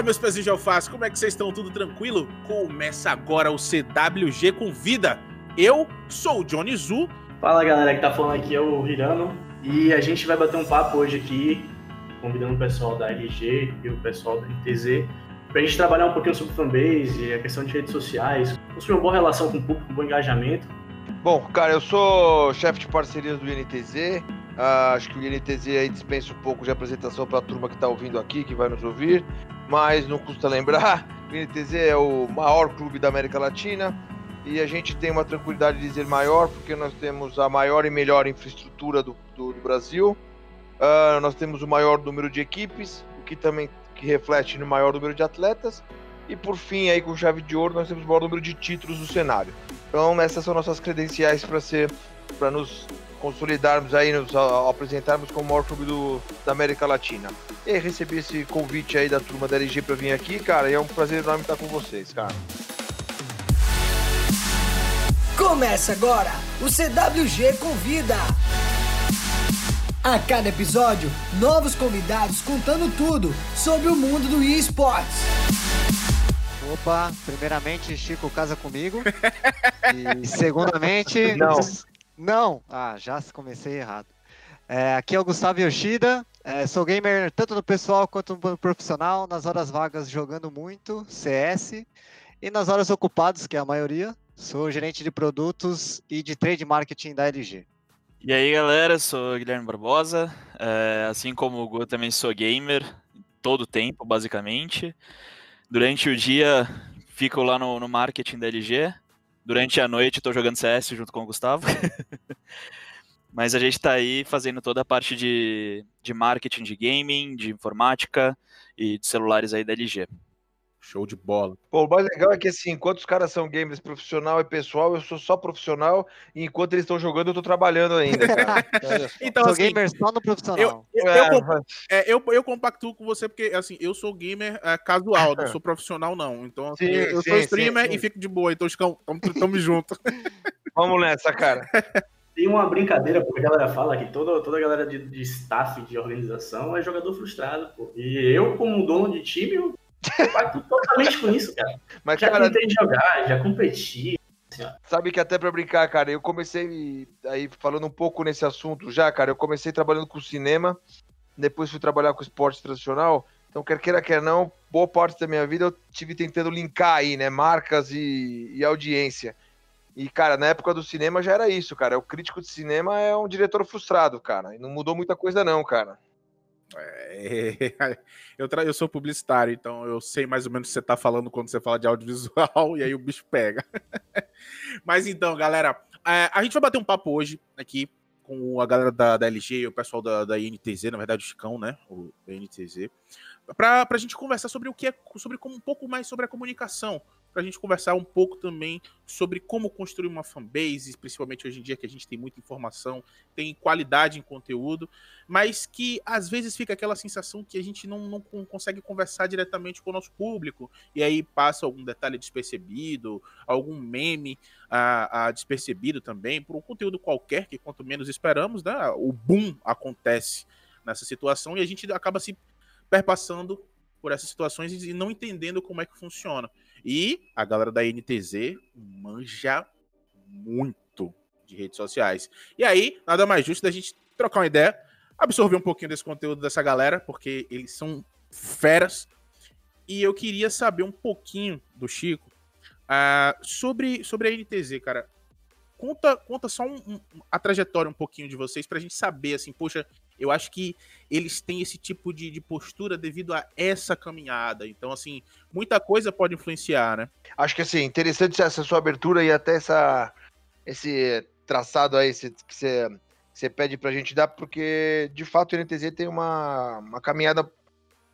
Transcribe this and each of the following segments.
Fala, meus pezinhos de alface, como é que vocês estão? Tudo tranquilo? Começa agora o CWG com vida. Eu sou o Johnny Zu. Fala, galera que tá falando aqui é o Hirano. E a gente vai bater um papo hoje aqui, convidando o pessoal da LG e o pessoal do NTZ, pra gente trabalhar um pouquinho sobre fanbase, a questão de redes sociais, construir uma boa relação com o público, um bom engajamento. Bom, cara, eu sou chefe de parcerias do INTZ. Ah, acho que o INTZ aí dispensa um pouco de apresentação para a turma que está ouvindo aqui, que vai nos ouvir, mas não custa lembrar: o INTZ é o maior clube da América Latina e a gente tem uma tranquilidade de dizer maior, porque nós temos a maior e melhor infraestrutura do, do, do Brasil, ah, nós temos o maior número de equipes, o que também que reflete no maior número de atletas, e por fim, aí com chave de ouro, nós temos o maior número de títulos do cenário. Então, essas são nossas credenciais para ser, para nos consolidarmos aí, nos apresentarmos como o maior clube do, da América Latina. E aí, recebi esse convite aí da turma da LG para vir aqui, cara, e é um prazer enorme estar com vocês, cara. Começa agora o CWG Convida. A cada episódio, novos convidados contando tudo sobre o mundo do esportes. Opa, primeiramente, Chico casa comigo. E segundamente. Não. Não! Ah, já comecei errado. É, aqui é o Gustavo Yoshida. é, sou gamer tanto no pessoal quanto no profissional. Nas horas vagas jogando muito, CS. E nas horas ocupadas, que é a maioria, sou gerente de produtos e de trade marketing da LG. E aí, galera, sou Guilherme Barbosa. É, assim como o Gu, também sou gamer todo tempo, basicamente. Durante o dia, fico lá no, no marketing da LG. Durante a noite, estou jogando CS junto com o Gustavo. Mas a gente está aí fazendo toda a parte de, de marketing de gaming, de informática e de celulares aí da LG. Show de bola. Pô, o mais legal é que assim, enquanto os caras são gamers profissional e pessoal, eu sou só profissional, e enquanto eles estão jogando, eu tô trabalhando ainda. Então, sou assim, gamer só no profissional. eu, eu, É, eu, mas- é, eu, eu compactuo com você porque, assim, eu sou gamer é, casual, não sou profissional, não. Então, assim, Sim, eu, eu sim, sou streamer sim. e fico de boa, então estamos tamo junto. Vamos nessa, cara. Tem uma brincadeira, porque a galera fala que toda, toda a galera de, de staff, de organização, é jogador frustrado, pô. E eu, como dono de time, eu compacto totalmente com isso, cara. Mas, Já cara, tentei jogar, já competi. sabe que até pra brincar, cara, eu comecei aí falando um pouco nesse assunto já, cara, eu comecei trabalhando com cinema, depois fui trabalhar com esporte tradicional, então quer queira, quer não, boa parte da minha vida eu tive tentando linkar aí, né, marcas e, e audiência. E, cara, na época do cinema já era isso, cara. O crítico de cinema é um diretor frustrado, cara. E não mudou muita coisa, não, cara. É, eu, tra- eu sou publicitário, então eu sei mais ou menos o que você tá falando quando você fala de audiovisual, e aí o bicho pega. Mas então, galera, é, a gente vai bater um papo hoje aqui com a galera da, da LG e o pessoal da, da INTZ, na verdade o Chicão, né? O da INTZ, pra, pra gente conversar sobre o que é, sobre como, um pouco mais sobre a comunicação, pra gente conversar um pouco também sobre como construir uma fanbase, principalmente hoje em dia que a gente tem muita informação, tem qualidade em conteúdo, mas que às vezes fica aquela sensação que a gente não, não con- consegue conversar diretamente com o nosso público, e aí passa algum detalhe despercebido, algum meme ah, ah, despercebido também, por um conteúdo qualquer, que quanto menos esperamos, né, o boom acontece nessa situação e a gente acaba se perpassando por essas situações e não entendendo como é que funciona. E a galera da NTZ manja muito de redes sociais. E aí, nada mais justo da gente trocar uma ideia, absorver um pouquinho desse conteúdo dessa galera, porque eles são feras. E eu queria saber um pouquinho do Chico ah, sobre, sobre a NTZ, cara. Conta, conta só um- um- a trajetória um pouquinho de vocês pra gente saber, assim, poxa, eu acho que eles têm esse tipo de, de postura devido a essa caminhada. Então, assim, muita coisa pode influenciar, né? Acho que assim, interessante essa sua abertura e até essa, esse traçado aí que você, que você pede pra gente dar, porque de fato o NTZ tem uma, uma caminhada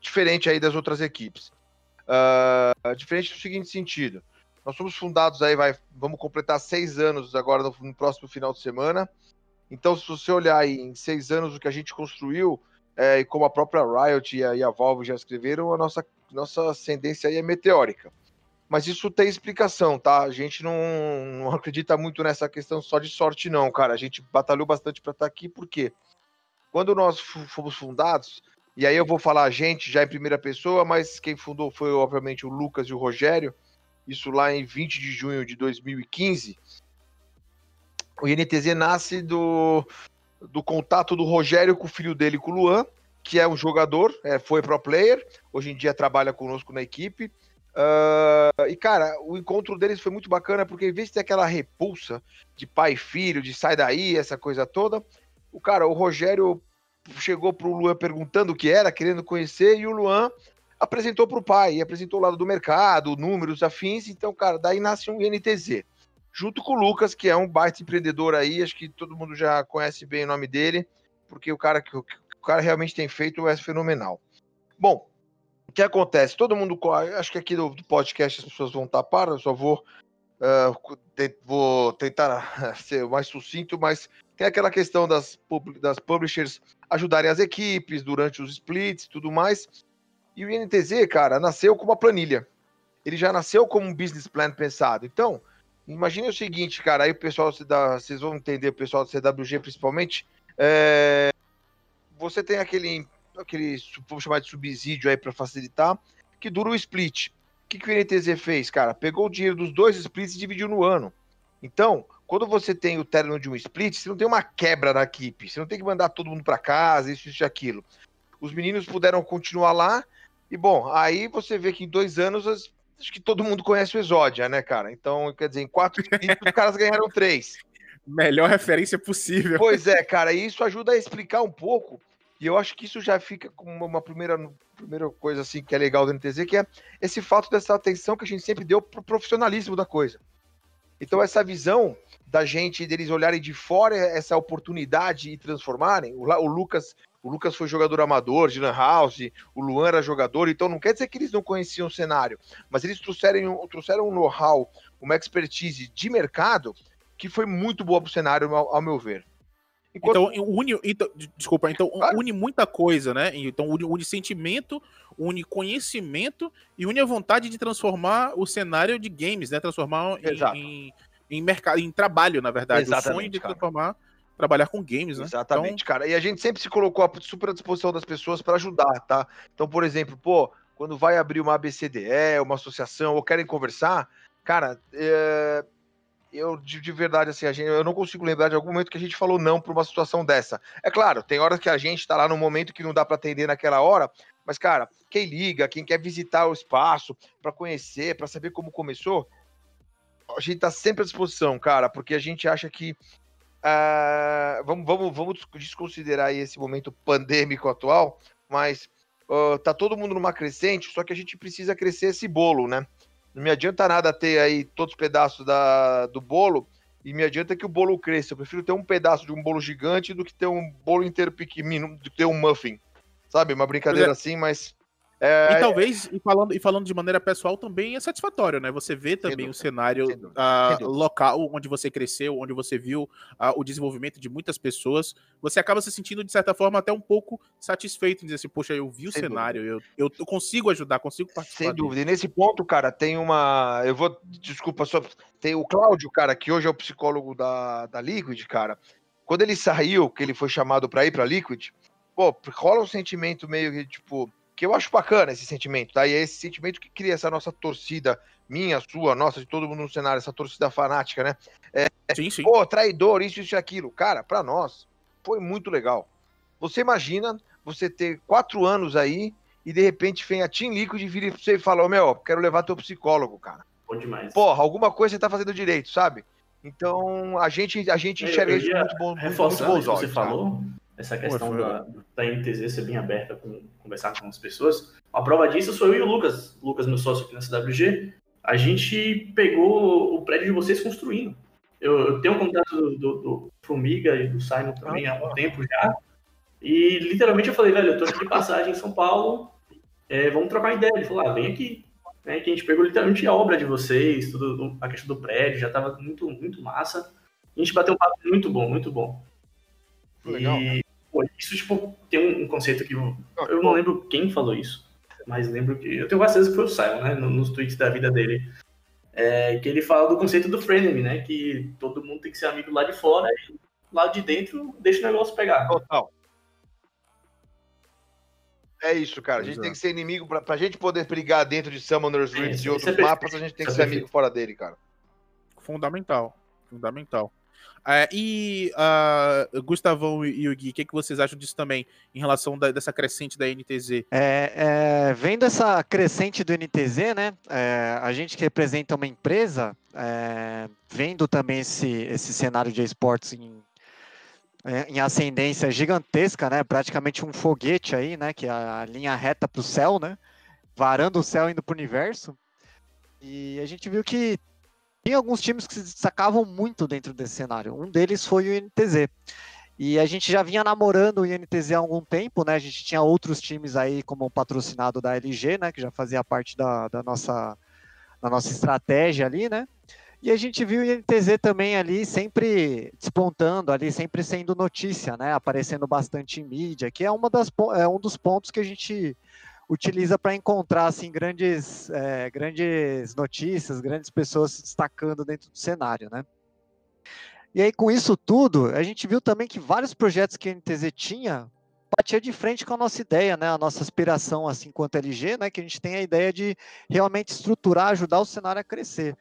diferente aí das outras equipes. Ah, diferente no seguinte sentido. Nós somos fundados aí, vai, vamos completar seis anos agora no, no próximo final de semana. Então, se você olhar aí em seis anos o que a gente construiu, é, e como a própria Riot e a, e a Valve já escreveram, a nossa, nossa ascendência aí é meteórica. Mas isso tem explicação, tá? A gente não, não acredita muito nessa questão só de sorte, não, cara. A gente batalhou bastante para estar aqui, porque quando nós fomos fundados, E aí eu vou falar a gente já em primeira pessoa, mas quem fundou foi obviamente o Lucas e o Rogério. Isso lá em 20 de junho de 2015. O INTZ nasce do, do contato do Rogério com o filho dele, com o Luan, que é um jogador, é, foi pro player, hoje em dia trabalha conosco na equipe. Uh, e, cara, o encontro deles foi muito bacana, porque em vez de ter aquela repulsa de pai e filho, de sai daí, essa coisa toda, o cara, o Rogério chegou pro Luan perguntando o que era, querendo conhecer, e o Luan apresentou pro pai, apresentou o lado do mercado, números afins, então, cara, daí nasce um INTZ. Junto com o Lucas, que é um baita empreendedor aí, acho que todo mundo já conhece bem o nome dele, porque o cara que o cara realmente tem feito é fenomenal. Bom, o que acontece? Todo mundo, acho que aqui do, podcast as pessoas vão tapar, eu só vou, uh, te, vou tentar ser mais sucinto, mas tem aquela questão das, das publishers ajudarem as equipes durante os splits e tudo mais. E o INTZ, cara, nasceu com uma planilha. Ele já nasceu como um business plan pensado. Então, imagine o seguinte, cara, aí o pessoal, vocês vão entender, o pessoal do CWG principalmente, é, você tem aquele aquele, vamos chamar de subsídio aí para facilitar, que dura o split. O que, que o INTZ fez, cara? Pegou o dinheiro dos dois splits e dividiu no ano. Então, quando você tem o término de um split, você não tem uma quebra na equipe, você não tem que mandar todo mundo para casa, isso, isso e aquilo. Os meninos puderam continuar lá, e bom, aí você vê que em dois anos, acho que todo mundo conhece o Exódia, né, cara? Então, quer dizer, em quatro splits, os caras ganharam três. Melhor referência possível. Pois é, cara, e isso ajuda a explicar um pouco e eu acho que isso já fica como uma primeira, primeira coisa assim que é legal do NTZ, que é esse fato dessa atenção que a gente sempre deu pro profissionalismo da coisa. Então essa visão da gente deles olharem de fora essa oportunidade e transformarem. O Lucas, o Lucas foi jogador amador de Lan House, o Luan era jogador, então não quer dizer que eles não conheciam o cenário, mas eles trouxeram, trouxeram um know-how, uma expertise de mercado que foi muito boa para o cenário, ao, ao meu ver. Enquanto... Então, une, então, desculpa, então une muita coisa, né? Então, une, une, sentimento, une conhecimento e une a vontade de transformar o cenário de games, né? Transformar em, em, em, mercado, em trabalho, na verdade. Exatamente, o sonho de transformar, cara. Trabalhar com games, né? Exatamente, então... cara. E a gente sempre se colocou à super à disposição das pessoas para ajudar, tá? Então, por exemplo, pô, quando vai abrir uma ABCDE, uma associação, ou querem conversar, cara, é eu de, de, verdade, assim, a gente, eu não consigo lembrar de algum momento que a gente falou não para uma situação dessa. É claro, tem horas que a gente está lá no momento que não dá para atender naquela hora, mas, cara, quem liga, quem quer visitar o espaço para conhecer, para saber como começou, a gente está sempre à disposição, cara, porque a gente acha que. Uh, vamos, vamos, vamos desconsiderar esse momento pandêmico atual, mas uh, tá todo mundo numa crescente, só que a gente precisa crescer esse bolo, né? Não me adianta nada ter aí todos os pedaços da, do bolo e me adianta que o bolo cresça. Eu prefiro ter um pedaço de um bolo gigante do que ter um bolo inteiro pequenino, do que ter um muffin. Sabe? Uma brincadeira é. assim, mas é... E talvez, e falando, e falando de maneira pessoal, também é satisfatório, né? Você vê também o cenário uh, local onde você cresceu, onde você viu uh, o desenvolvimento de muitas pessoas. Você acaba se sentindo, de certa forma, até um pouco satisfeito em dizer assim, poxa, eu vi o Sem cenário, eu, eu, eu, consigo ajudar, consigo participar. Sem dúvida. E nesse ponto, cara, tem uma. Eu vou. Desculpa, só. Tem o Cláudio, cara, que hoje é o psicólogo da, da Liquid, cara. Quando ele saiu, que ele foi chamado para ir pra Liquid, pô, rola um sentimento meio que, tipo que eu acho bacana esse sentimento, tá? E é esse sentimento que cria essa nossa torcida, minha, sua, nossa, de todo mundo no cenário, essa torcida fanática, né? É, sim, sim. Pô, traidor, isso, isso e aquilo. Cara, para nós, foi muito legal. Você imagina você ter quatro anos aí e de repente vem a Team Liquid e vira pra você e fala, ô meu, quero levar teu psicólogo, cara. Bom demais. Porra, alguma coisa você tá fazendo direito, sabe? Então, a gente, a gente enxerga isso muito bom. Reforçando muito bons olhos, você falou, essa questão da, da NTZ ser bem aberta com conversar com as pessoas. A prova disso sou eu e o Lucas, Lucas, meu sócio aqui na CWG. A gente pegou o prédio de vocês construindo. Eu, eu tenho um contato do, do, do, Formiga e do Simon também ah, há um tempo já. E literalmente eu falei, velho, eu tô aqui de passagem em São Paulo, é, vamos trocar ideia. Ele falou, ah, vem aqui. É, que a gente pegou literalmente a obra de vocês, tudo, a questão do prédio, já tava muito, muito massa. A gente bateu um papo muito bom, muito bom. Legal. E Pô, isso, tipo, tem um conceito que eu, eu não lembro quem falou isso, mas lembro que. Eu tenho quase certeza que foi o Simon, né? Nos tweets da vida dele. É, que ele fala do conceito do frenemy, né? Que todo mundo tem que ser amigo lá de fora e lá de dentro deixa o negócio pegar. Total. É isso, cara. A gente Pois tem é. que ser inimigo. Pra, pra gente poder brigar dentro de Summoners É, Rift isso- e outros é mapas, a gente tem que ser é amigo fora dele, cara. Fundamental. Fundamental. É, e ah, Gustavão e o Gui, o que, que vocês acham disso também, em relação da- dessa crescente da NTZ? É, é, vendo essa crescente do NTZ, né? é, a gente que representa uma empresa, é, vendo também esse, esse cenário de esportes em, é, em ascendência gigantesca, né? Praticamente um foguete aí, né? Que é a linha reta para o céu, né? Varando o céu indo para o universo. E a gente viu que tem alguns times que se destacavam muito dentro desse cenário. Um deles foi o INTZ. E a gente já vinha namorando o INTZ há algum tempo, né? A gente tinha outros times aí como patrocinado da LG, né? Que já fazia parte da, da nossa, da nossa estratégia ali, né? E a gente viu o INTZ também ali sempre despontando ali, sempre sendo notícia, né? Aparecendo bastante em mídia, que é, uma das, é um dos pontos que a gente utiliza para encontrar assim grandes, é, grandes notícias, grandes pessoas se destacando dentro do cenário, né? E aí, com isso tudo, a gente viu também que vários projetos que a NTZ tinha batia de frente com a nossa ideia, né? A nossa aspiração, assim, quanto LG, né? Que a gente tem a ideia de realmente estruturar, ajudar o cenário a crescer.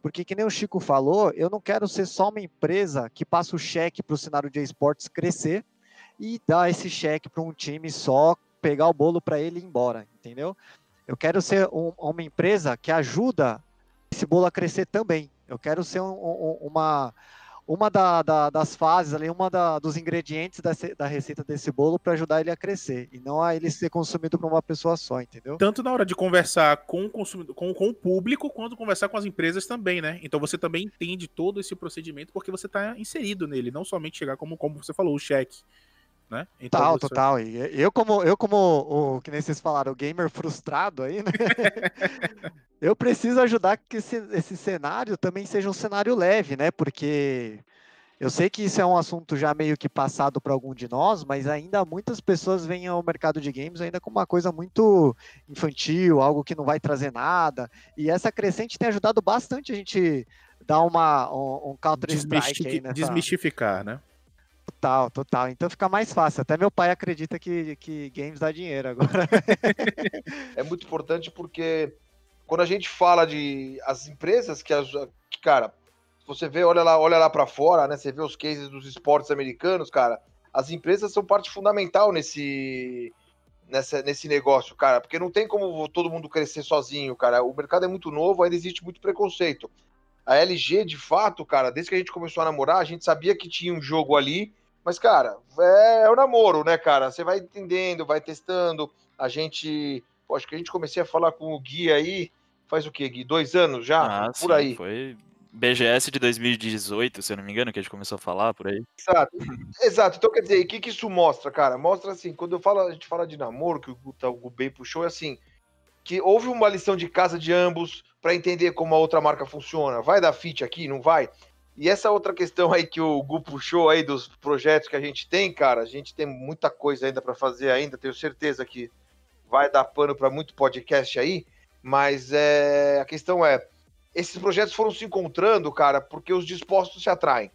Porque, que nem o Chico falou, eu não quero ser só uma empresa que passa o cheque para o cenário de esportes crescer e dar esse cheque para um time só pegar o bolo para ele ir embora, entendeu? Eu quero ser um- uma empresa que ajuda esse bolo a crescer também. Eu quero ser um- um- uma uma da- da- das fases ali, uma da- dos ingredientes da, da receita desse bolo para ajudar ele a crescer e não a ele ser consumido por uma pessoa só, entendeu? Tanto na hora de conversar com o consumidor, com, com o público, quanto conversar com as empresas também, né? Então você também entende todo esse procedimento porque você está inserido nele, não somente chegar como, como você falou, o cheque. Né? Então Total, você- total. E eu como eu como o que nem vocês falaram, o gamer frustrado aí, né? eu preciso ajudar que esse, esse cenário também seja um cenário leve, né? Porque eu sei que isso é um assunto já meio que passado para algum de nós, mas ainda muitas pessoas veem ao mercado de games ainda como uma coisa muito infantil, algo que não vai trazer nada. E essa crescente tem ajudado bastante a gente dar uma um, um counter strike aí nessa, desmistificar, né? Total, total. Então fica mais fácil. Até meu pai acredita que, que games dá dinheiro agora. É muito importante porque quando a gente fala de as empresas que, as, que cara, você vê, olha lá, olha lá para fora, né? Você vê os cases dos esportes americanos, cara. As empresas são parte fundamental nesse nessa, nesse negócio, cara, porque não tem como todo mundo crescer sozinho, cara. O mercado é muito novo, ainda existe muito preconceito. A LG, de fato, cara, desde que a gente começou a namorar, a gente sabia que tinha um jogo ali, mas, cara, é, é o namoro, né, cara? Você vai entendendo, vai testando. A gente. Pô, acho que a gente comecei a falar com o Gui aí. Faz o quê, Gui? Dois anos já? Ah, por sim, aí. Foi BGS de 2018, se eu não me engano, que a gente começou a falar por aí. Exato. Exato. Então, quer dizer, o que, que isso mostra, cara? Mostra assim, quando eu falo, a gente fala de namoro, que o tá- o Gubei puxou, é assim, que houve uma lição de casa de ambos para entender como a outra marca funciona. Vai dar fit aqui, não vai? E essa outra questão aí que o Gu puxou aí dos projetos que a gente tem, cara, a gente tem muita coisa ainda para fazer ainda, tenho certeza que vai dar pano para muito podcast aí, mas é, a questão é, esses projetos foram se encontrando, cara, porque os dispostos se atraem.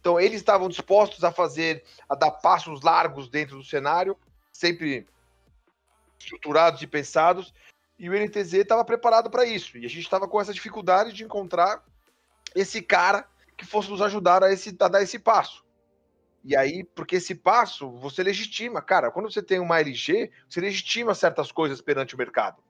Então, eles estavam dispostos a fazer, a dar passos largos dentro do cenário, sempre estruturados e pensados, e o NTZ estava preparado para isso. E a gente estava com essa dificuldade de encontrar esse cara que fosse nos ajudar a, esse, a dar esse passo. E aí, porque esse passo você legitima, cara, quando você tem uma LG, você legitima certas coisas perante o mercado.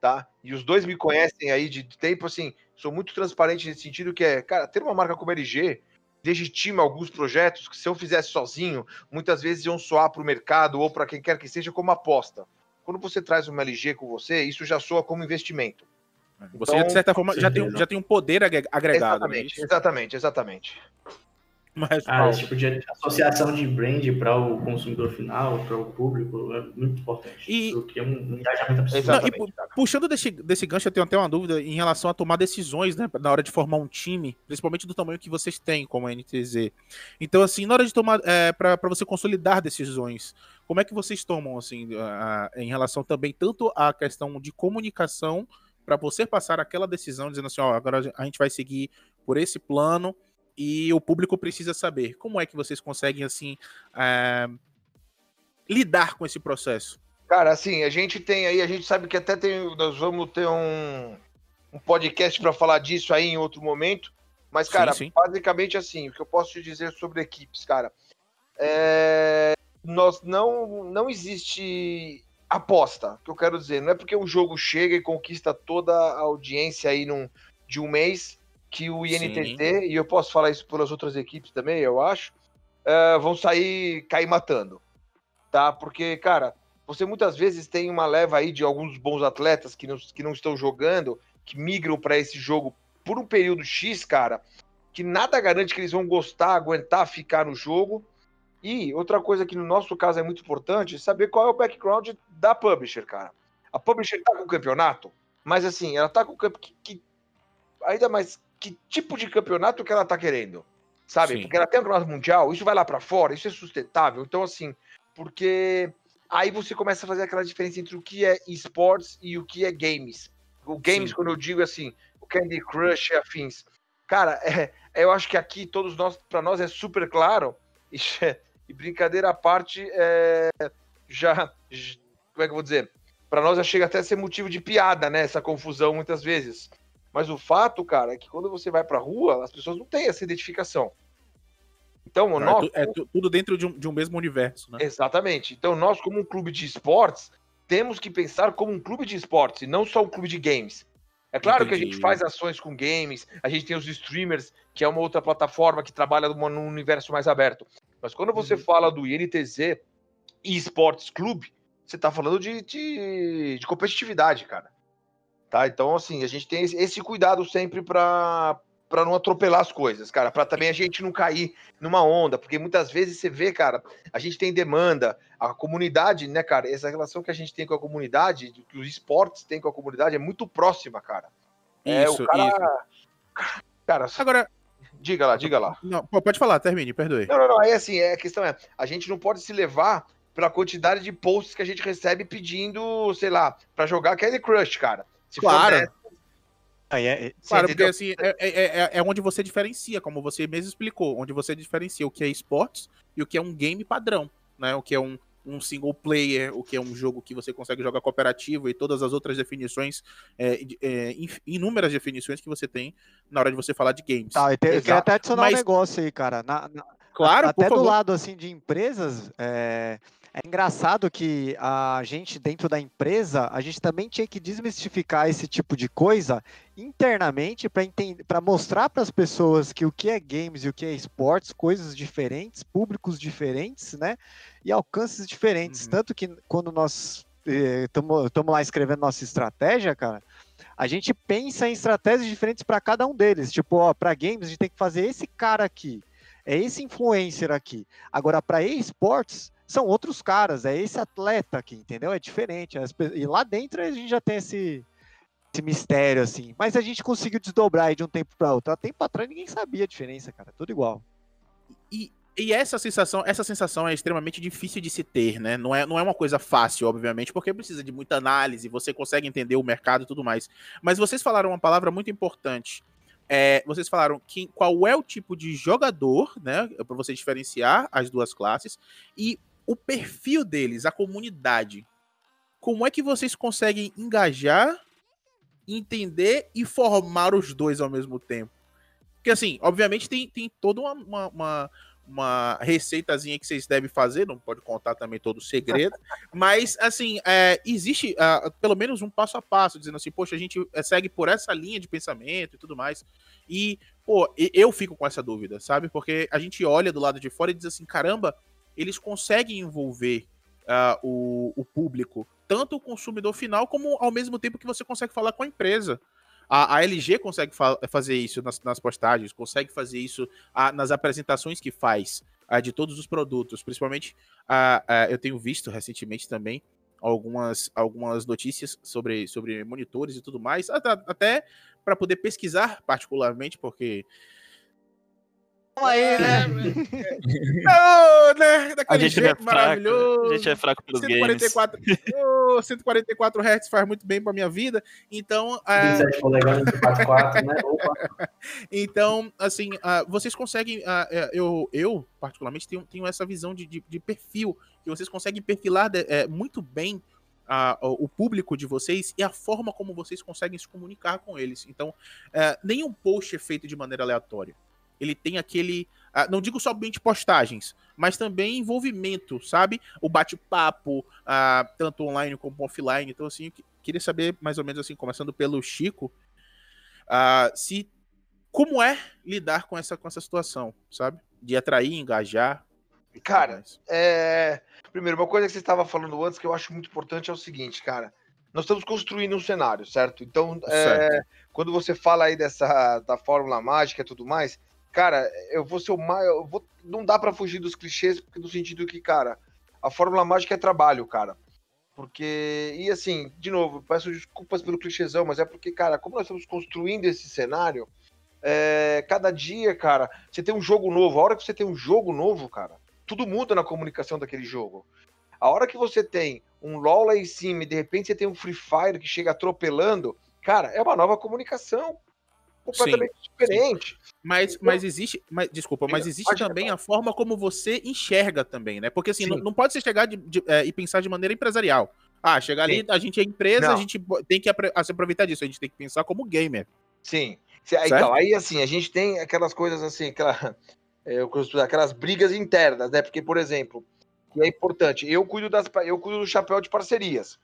Tá? E os dois me conhecem aí de tempo, assim, sou muito transparente nesse sentido que é, cara, ter uma marca como LG legitima alguns projetos que se eu fizesse sozinho, muitas vezes iam soar para o mercado ou para quem quer que seja como aposta. Quando você traz uma LG com você, isso já soa como investimento. Você, Então, de certa forma, já tem, um- já tem um poder agre- agregado. né? Exatamente, exatamente, exatamente. Mas, Ah, esse tipo de associação de brand para o consumidor final, para o público, é muito importante. E- Isso que é um um engajamento absurdo. Não, e pu- puxando desse, desse gancho, eu tenho até uma dúvida em relação a tomar decisões, né? Na hora de formar um time, principalmente do tamanho que vocês têm, como a NTZ. Então, assim, na hora de tomar, é, para você consolidar decisões, como é que vocês tomam, assim, a- a- em relação também tanto à questão de comunicação, para você passar aquela decisão, dizendo assim, ó, agora a gente vai seguir por esse plano e o público precisa saber. Como é que vocês conseguem, assim, é, lidar com esse processo? Cara, assim, a gente tem aí, a gente sabe que até tem, nós vamos ter um, um podcast para falar disso aí em outro momento. Mas, cara, Sim, sim. basicamente assim, o que eu posso te dizer sobre equipes, cara, é, nós não, não existe aposta, que eu quero dizer, não é porque um jogo chega e conquista toda a audiência aí num, de um mês que o INTT, e eu posso falar isso pelas outras equipes também, eu acho, é, vão sair, cair matando, tá? Porque, cara, você muitas vezes tem uma leva aí de alguns bons atletas que não, que não estão jogando, que migram para esse jogo por um período X, cara, que nada garante que eles vão gostar, aguentar ficar no jogo. E outra coisa que no nosso caso é muito importante, é saber qual é o background da publisher, cara. A publisher tá com o campeonato, mas assim, ela tá com o campeonato. Que, que, ainda mais, que tipo de campeonato que ela tá querendo? Sabe? Sim. Porque ela tem um campeonato mundial, isso vai lá para fora, isso é sustentável. Então, assim, porque aí você começa a fazer aquela diferença entre o que é esportes e o que é games. O games, Sim. quando eu digo assim, o Candy Crush e afins. Cara, é, eu acho que aqui todos nós, para nós é super claro, e brincadeira à parte, é, já, como é que eu vou dizer? Para nós já chega até a ser motivo de piada, né? Essa confusão muitas vezes. Mas o fato, cara, é que quando você vai pra rua, as pessoas não têm essa identificação. Então, É, tu- é tu- tudo dentro de um, de um mesmo universo, né? Exatamente. Então, nós, como um clube de esportes, temos que pensar como um clube de esportes e não só um clube de games. É claro que a gente Entendi. faz ações com games, a gente tem os streamers, que é uma outra plataforma que trabalha num universo mais aberto. Mas quando você fala do INTZ eSports Clube, você tá falando de, de, de competitividade, cara. Tá? Então, assim, a gente tem esse, cuidado sempre pra, pra não atropelar as coisas, cara. Pra também a gente não cair numa onda, porque muitas vezes você vê, cara, a gente tem demanda, a comunidade, né, cara? Essa relação que a gente tem com a comunidade, que os esportes têm com a comunidade, é muito próxima, cara. É, Isso, o cara. isso. Cara, Agora, diga lá, diga lá. não, pode falar, termine, perdoe. Não, não, não. Aí assim, é, a questão é, a gente não pode se levar pela quantidade de posts que a gente recebe pedindo, sei lá, pra jogar Candy Crush, cara. Se Claro. dessa, Aí é- você Claro, porque assim, é, é, é- é onde você diferencia, como você mesmo explicou, onde você diferencia o que é esportes e o que é um game padrão, né? O que é um, um single player, o que é um jogo que você consegue jogar cooperativo e todas as outras definições, é, é, inúmeras definições que você tem na hora de você falar de games. Tá, eu, te- eu queria até adicionar Mas- um negócio aí, cara. Na- na- Claro, até do favor. lado assim de empresas, é, é engraçado que a gente dentro da empresa, a gente também tinha que desmistificar esse tipo de coisa internamente para mostrar para as pessoas que o que é games e o que é esportes, coisas diferentes, públicos diferentes, né? E alcances diferentes. Uhum. Tanto que quando nós estamos lá escrevendo nossa estratégia, cara, a gente pensa em estratégias diferentes para cada um deles. Tipo, ó, para games a gente tem que fazer esse cara aqui, é esse influencer aqui. Agora, para esportes, são outros caras, é esse atleta aqui, entendeu? É diferente. E lá dentro a gente já tem esse, esse mistério, assim. Mas a gente conseguiu desdobrar de um tempo para outro. Há tempo atrás ninguém sabia a diferença, cara. Tudo igual. E, e essa sensação, essa sensação é extremamente difícil de se ter, né? Não é, não é uma coisa fácil, obviamente, porque precisa de muita análise, você consegue entender o mercado e tudo mais. Mas vocês falaram uma palavra muito importante. É, vocês falaram que, qual é o tipo de jogador, né? Para você diferenciar as duas classes, e o perfil deles, a comunidade. Como é que vocês conseguem engajar, entender e formar os dois ao mesmo tempo? Porque, assim, obviamente tem, tem toda uma, uma, uma, uma receitazinha que vocês devem fazer, não pode contar também todo o segredo, mas, assim, é, existe ah, pelo menos um passo a passo, dizendo assim, poxa, a gente eh, segue por essa linha de pensamento e tudo mais, e, pô, eu fico com essa dúvida, sabe? Porque a gente olha do lado de fora e diz assim, caramba, eles conseguem envolver ah, o, o público, tanto o consumidor final, como ao mesmo tempo que você consegue falar com a empresa. A, a LG consegue fa- fazer isso nas, nas postagens, consegue fazer isso ah, nas apresentações que faz ah, de todos os produtos. Principalmente, eu tenho visto recentemente também algumas, algumas notícias sobre, sobre monitores e tudo mais, até, até para poder pesquisar particularmente, porque aí, né? Oh, né? A Daquele gente é jeito fraco. maravilhoso. A gente é fraco pelos games. 144, oh, 144 Hz faz muito bem pra minha vida. Então, ah, 27 polegadas de 4x4, né? Opa. então assim, ah, vocês conseguem. ah, é, eu, eu, particularmente, tenho, tenho essa visão de, de, de perfil, que vocês conseguem perfilar de- é, muito bem a, o público de vocês e a forma como vocês conseguem se comunicar com eles. Então, é, nenhum post é feito de maneira aleatória. Ele tem aquele. Uh, não digo somente postagens, mas também envolvimento, sabe? O bate-papo, uh, tanto online como offline. Então, assim, queria saber, mais ou menos assim, começando pelo Chico, uh, se como é lidar com essa, com essa situação, sabe? De atrair, engajar. Cara, é... primeiro, uma coisa que você estava falando antes que eu acho muito importante é o seguinte, cara. Nós estamos construindo um cenário, certo? Então, certo. É... quando você fala aí dessa da fórmula mágica e tudo mais, cara, eu vou ser o mais. Vou... Não dá para fugir dos clichês, no sentido que, cara, a fórmula mágica é trabalho, cara. Porque, e assim, de novo, peço desculpas pelo clichêzão, mas é porque, cara, como nós estamos construindo esse cenário, é, cada dia, cara, você tem um jogo novo. A hora que você tem um jogo novo, cara, tudo muda na comunicação daquele jogo. A hora que você tem um LoL lá em cima e de repente você tem um Free Fire que chega atropelando, cara, é uma nova comunicação completamente sim, diferente. Sim. Mas, então, mas existe, mas, desculpa, mas existe também a forma como você enxerga também, né? Porque assim, não, não, pode ser chegar de, de, é, e pensar de maneira empresarial. Ah, chegar ali, a gente é empresa, não. a gente tem que se aproveitar disso, a gente tem que pensar como gamer. Sim. Então, aí assim, a gente tem aquelas coisas assim, aquela, é, aquelas brigas internas, né? Porque, por exemplo, que é importante, eu cuido das eu cuido do chapéu de parcerias.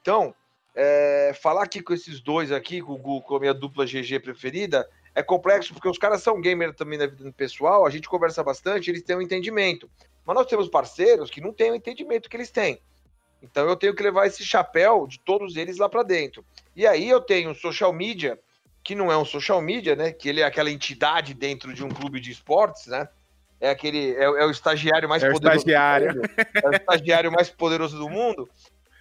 Então, é, falar aqui com esses dois aqui, com, com a minha dupla GG preferida, é complexo, porque os caras são gamer também na vida pessoal, a gente conversa bastante, eles têm um entendimento. Mas nós temos parceiros que não têm o entendimento que eles têm. Então eu tenho que levar esse chapéu de todos eles lá para dentro. E aí eu tenho social media, que não é um social media, né? Que ele é aquela entidade dentro de um clube de esportes, né? É aquele é, é o estagiário mais é poderoso. Estagiário. Do mundo, é o estagiário mais poderoso do mundo.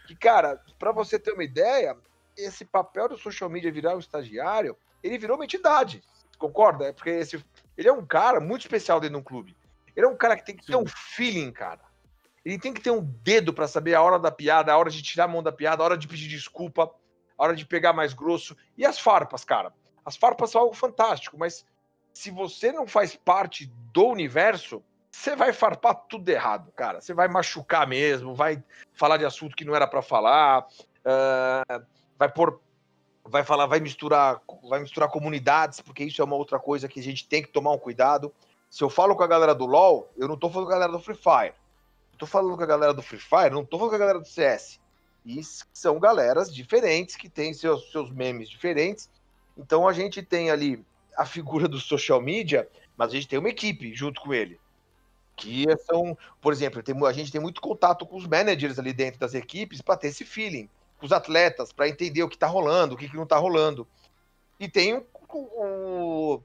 Que cara, para você ter uma ideia, esse papel do social media virar um estagiário, ele virou uma entidade. Concorda? É porque esse, ele é um cara muito especial dentro de um clube. Ele é um cara que tem que Sim. ter um feeling, cara. Ele tem que ter um dedo para saber a hora da piada, a hora de tirar a mão da piada, a hora de pedir desculpa a hora de pegar mais grosso. E as farpas, cara? As farpas são algo fantástico, mas se você não faz parte do universo, você vai farpar tudo errado, cara. Você vai machucar mesmo, vai falar de assunto que não era para falar, uh, vai pôr, vai falar, vai misturar, vai misturar comunidades, porque isso é uma outra coisa que a gente tem que tomar um cuidado. Se eu falo com a galera do LoL, eu não tô falando com a galera do Free Fire. Eu tô falando com a galera do Free Fire, não tô falando com a galera do CS. E são galeras diferentes que têm seus, seus memes diferentes. Então a gente tem ali a figura do social media, mas a gente tem uma equipe junto com ele. Que são, por exemplo, tem, a gente tem muito contato com os managers ali dentro das equipes para ter esse feeling, com os atletas, para entender o que está rolando, o que, que não está rolando. E tem o, o,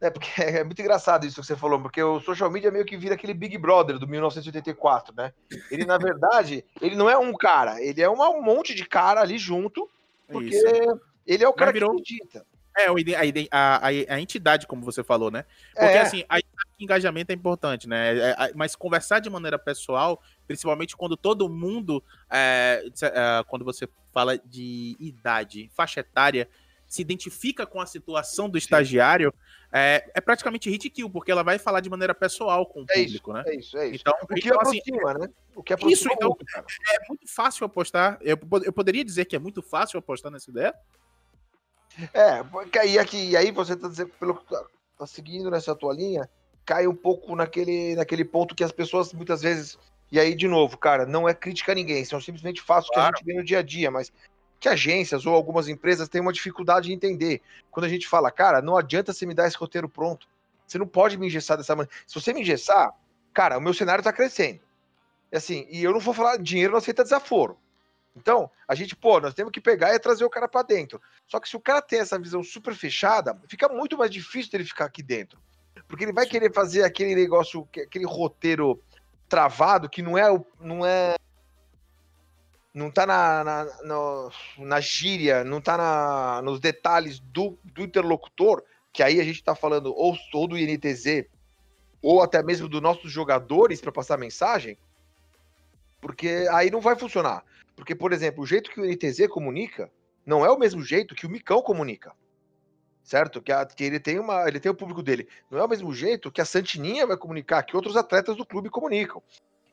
é, porque é muito engraçado isso que você falou, porque o social media meio que vira aquele Big Brother do 1984, né? Ele, na verdade, ele não é um cara, ele é um monte de cara ali junto, porque isso. ele é o cara virou... que acredita. É, a, a, a, entidade, como você falou, né? Porque, é. assim, a, engajamento é importante, né? É, é, mas conversar de maneira pessoal, principalmente quando todo mundo, é, é, quando você fala de idade, faixa etária, se identifica com a situação do estagiário, é, é praticamente hit kill, porque ela vai falar de maneira pessoal com o é público, isso, né? É isso, é isso. Então, o que então, assim, aproxima, né? O que aproxima isso, então, muito, é muito fácil apostar. Eu, eu poderia dizer que é muito fácil apostar nessa ideia? É, porque aí, aqui, aí você tá dizendo, pelo tá seguindo nessa tua linha, cai um pouco naquele, naquele ponto que as pessoas muitas vezes. E aí, de novo, cara, não é crítica a ninguém, são simplesmente fatos claro. que a gente vê no dia a dia, mas que agências ou algumas empresas têm uma dificuldade de entender. Quando a gente fala, cara, não adianta você me dar esse roteiro pronto. Você não pode me engessar dessa maneira. Se você me engessar, cara, o meu cenário está crescendo. E assim, e eu não vou falar, dinheiro não aceita desaforo. Então, a gente, pô, nós temos que pegar e trazer o cara para dentro. Só que se o cara tem essa visão super fechada, fica muito mais difícil dele ficar aqui dentro. Porque ele vai querer fazer aquele negócio, aquele roteiro travado que não é, não é não tá na, na, no, na gíria, não tá na, nos detalhes do, do interlocutor, que aí a gente tá falando ou, ou do INTZ, ou até mesmo dos nossos jogadores para passar mensagem, porque aí não vai funcionar. Porque, por exemplo, o jeito que o INTZ comunica não é o mesmo jeito que o Micão comunica. Certo? Que, a, que ele tem uma. Ele tem o público dele. Não é o mesmo jeito que a Santininha vai comunicar, que outros atletas do clube comunicam.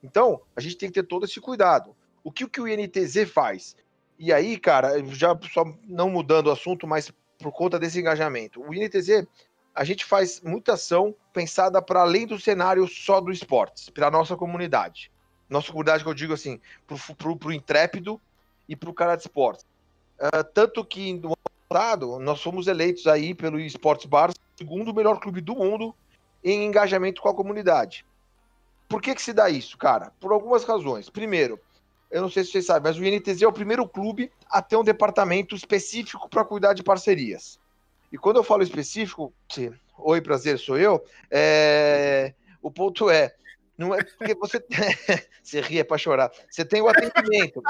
Então, a gente tem que ter todo esse cuidado. O que, o que o INTZ faz? E aí, cara, já só não mudando o assunto, mas por conta desse engajamento. O INTZ, a gente faz muita ação pensada para além do cenário só do esportes, para a nossa comunidade. Nossa comunidade, que eu digo assim, para o intrépido e para o cara de esportes. Uh, tanto que no passado, nós fomos eleitos aí pelo Esportes Bar, segundo melhor clube do mundo em engajamento com a comunidade. Por que, que se dá isso, cara? Por algumas razões. Primeiro, eu não sei se vocês sabem, mas o INTZ é o primeiro clube a ter um departamento específico para cuidar de parcerias. E quando eu falo específico, sim, oi, prazer, sou eu. É... O ponto é, não é porque você. você ri é para chorar. Você tem o atendimento.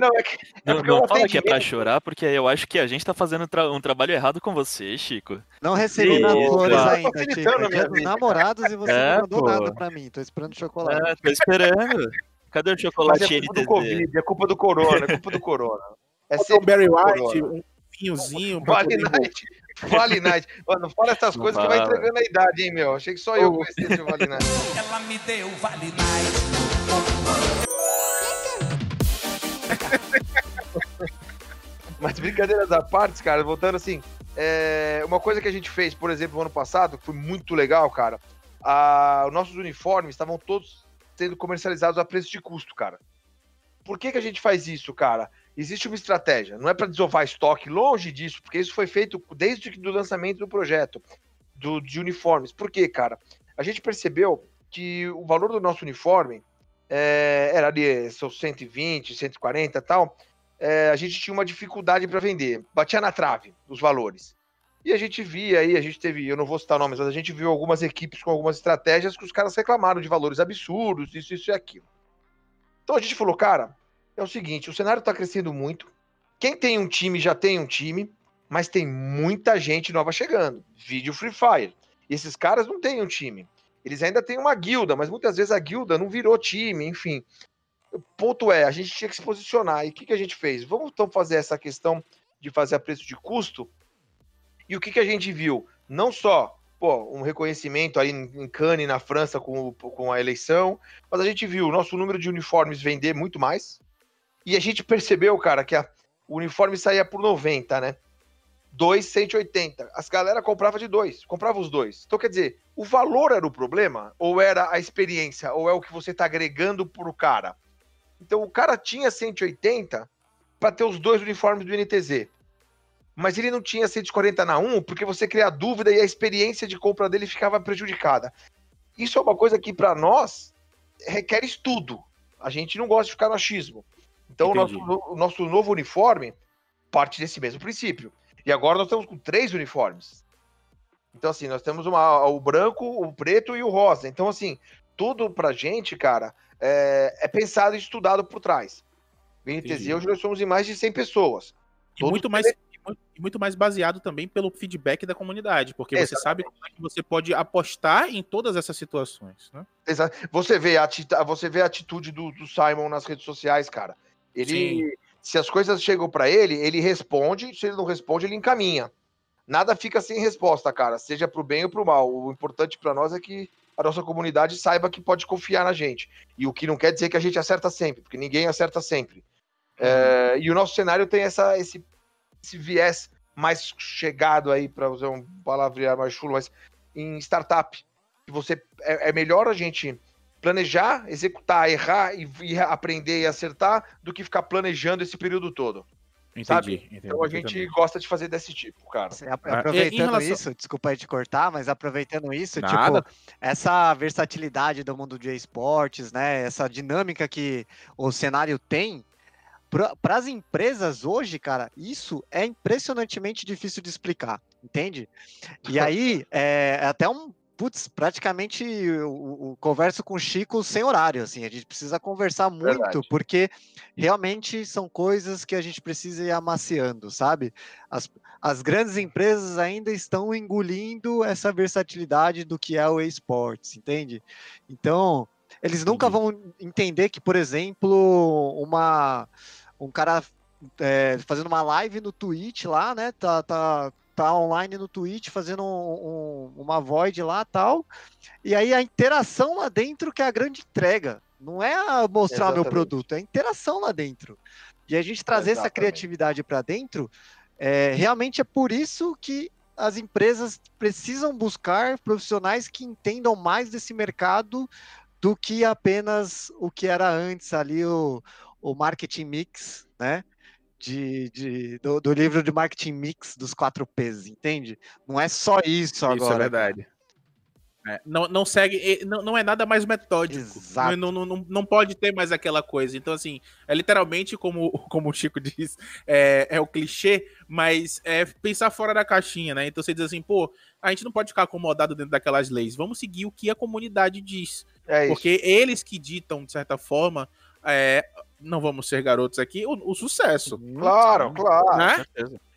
não, é que, é não, não fala que é para chorar, porque eu acho que a gente está fazendo tra um trabalho errado com você, Chico. Não recebi flores ainda, Chico. É namorados e você é, não mandou pô. nada para mim. Tô esperando chocolate. É, tô esperando. Cadê o chocolate Mas é culpa do Covid, é culpa do corona, é culpa do corona. É sempre um Barry White, um vinhozinho. Vale Night. Vale Night. Mano, fala essas coisas que vai entregando a idade, hein, meu? Achei que só eu conhecia Vale Night. Ela me deu Vale Night. Mas brincadeiras à parte, cara, voltando assim, é... uma coisa que a gente fez, por exemplo, no ano passado, que foi muito legal, cara, a... os nossos uniformes estavam todos sendo comercializados a preço de custo, cara. Por que, que a gente faz isso, cara? Existe uma estratégia, não é para desovar estoque, longe disso, porque isso foi feito desde o lançamento do projeto do, de uniformes. Por quê, cara? A gente percebeu que o valor do nosso uniforme é, era ali seus 120, 140 e tal. É, a gente tinha uma dificuldade para vender, batia na trave os valores. E a gente via aí, a gente teve, eu não vou citar nomes, mas a gente viu algumas equipes com algumas estratégias que os caras reclamaram de valores absurdos, isso, isso e aquilo. Então a gente falou, cara, é o seguinte: o cenário está crescendo muito. Quem tem um time já tem um time, mas tem muita gente nova chegando. Vídeo Free Fire. E esses caras não têm um time. Eles ainda têm uma guilda, mas muitas vezes a guilda não virou time, enfim. O ponto é, a gente tinha que se posicionar. E o que, que a gente fez? Vamos então fazer essa questão de fazer a preço de custo. E o que, que a gente viu? Não só pô, um reconhecimento aí em Cannes, na França, com, com a eleição, mas a gente viu o nosso número de uniformes vender muito mais. E a gente percebeu, cara, que a, o uniforme saía por 90, né? 2, 180. As galera comprava de dois, comprava os dois. Então, quer dizer, o valor era o problema? Ou era a experiência? Ou é o que você está agregando pro cara? Então, o cara tinha 180 para ter os dois uniformes do NTZ. Mas ele não tinha 140 na 1 porque você cria dúvida e a experiência de compra dele ficava prejudicada. Isso é uma coisa que, para nós, requer estudo. A gente não gosta de ficar no achismo. Então, o nosso, o nosso novo uniforme parte desse mesmo princípio. E agora nós estamos com três uniformes. Então, assim, nós temos uma, o branco, o preto e o rosa. Então, assim, tudo pra gente, cara, é, é pensado e estudado por trás. NTZ, hoje nós somos em mais de 100 pessoas. E muito mais, e muito mais baseado também pelo feedback da comunidade, porque Exatamente. você sabe como é que você pode apostar em todas essas situações. Né? Exato. Você vê a, você vê a atitude do, do Simon nas redes sociais, cara. Ele, Sim. se as coisas chegam para ele, ele responde, se ele não responde, ele encaminha. Nada fica sem resposta, cara, seja pro bem ou pro mal. O importante para nós é que a nossa comunidade saiba que pode confiar na gente. E o que não quer dizer que a gente acerta sempre, porque ninguém acerta sempre. É, e o nosso cenário tem essa, esse, esse viés mais chegado aí, para usar um palavrear mais chulo, mas em startup. Você, é, é melhor a gente planejar, executar, errar e, e, aprender e acertar do que ficar planejando esse período todo. Entendi, sabe? Entendi, então a gente gosta de fazer desse tipo, cara. Ah, aproveitando relação... isso, desculpa aí te cortar, mas aproveitando isso, Nada. tipo, essa versatilidade do mundo de esportes, né? Essa dinâmica que o cenário tem. Para as empresas hoje, cara, isso é impressionantemente difícil de explicar, entende? E aí, é, é até um putz, praticamente o, converso com o Chico sem horário, assim, a gente precisa conversar muito, Verdade. porque realmente são coisas que a gente precisa ir amaciando, sabe? As, as grandes empresas ainda estão engolindo essa versatilidade do que é o esportes, entende? Então, eles nunca vão entender que, por exemplo, uma um cara é, fazendo uma live no Twitch lá, né? Tá, tá tá online no Twitch fazendo um, um, uma void lá tal. E aí a interação lá dentro que é a grande entrega, Não é a mostrar o meu produto, é a interação lá dentro. E a gente trazer essa Exatamente. criatividade para dentro, é, realmente é por isso que as empresas precisam buscar profissionais que entendam mais desse mercado do que apenas o que era antes ali, o, o marketing mix, né? De, de- do, do livro de marketing mix dos quatro P's, entende? Não é só isso, Isso agora. é verdade. É, não, não segue, não, não é nada mais metódico. Exato. Não, não, não, não pode ter mais aquela coisa. Então, assim, é literalmente, como, como o Chico diz, é, é o clichê, mas é pensar fora da caixinha, né? Então você diz assim, pô, a gente não pode ficar acomodado dentro daquelas leis. Vamos seguir o que a comunidade diz. É isso. Porque eles que ditam, de certa forma, é, não vamos ser garotos aqui, o, o sucesso. Claro, claro. Né?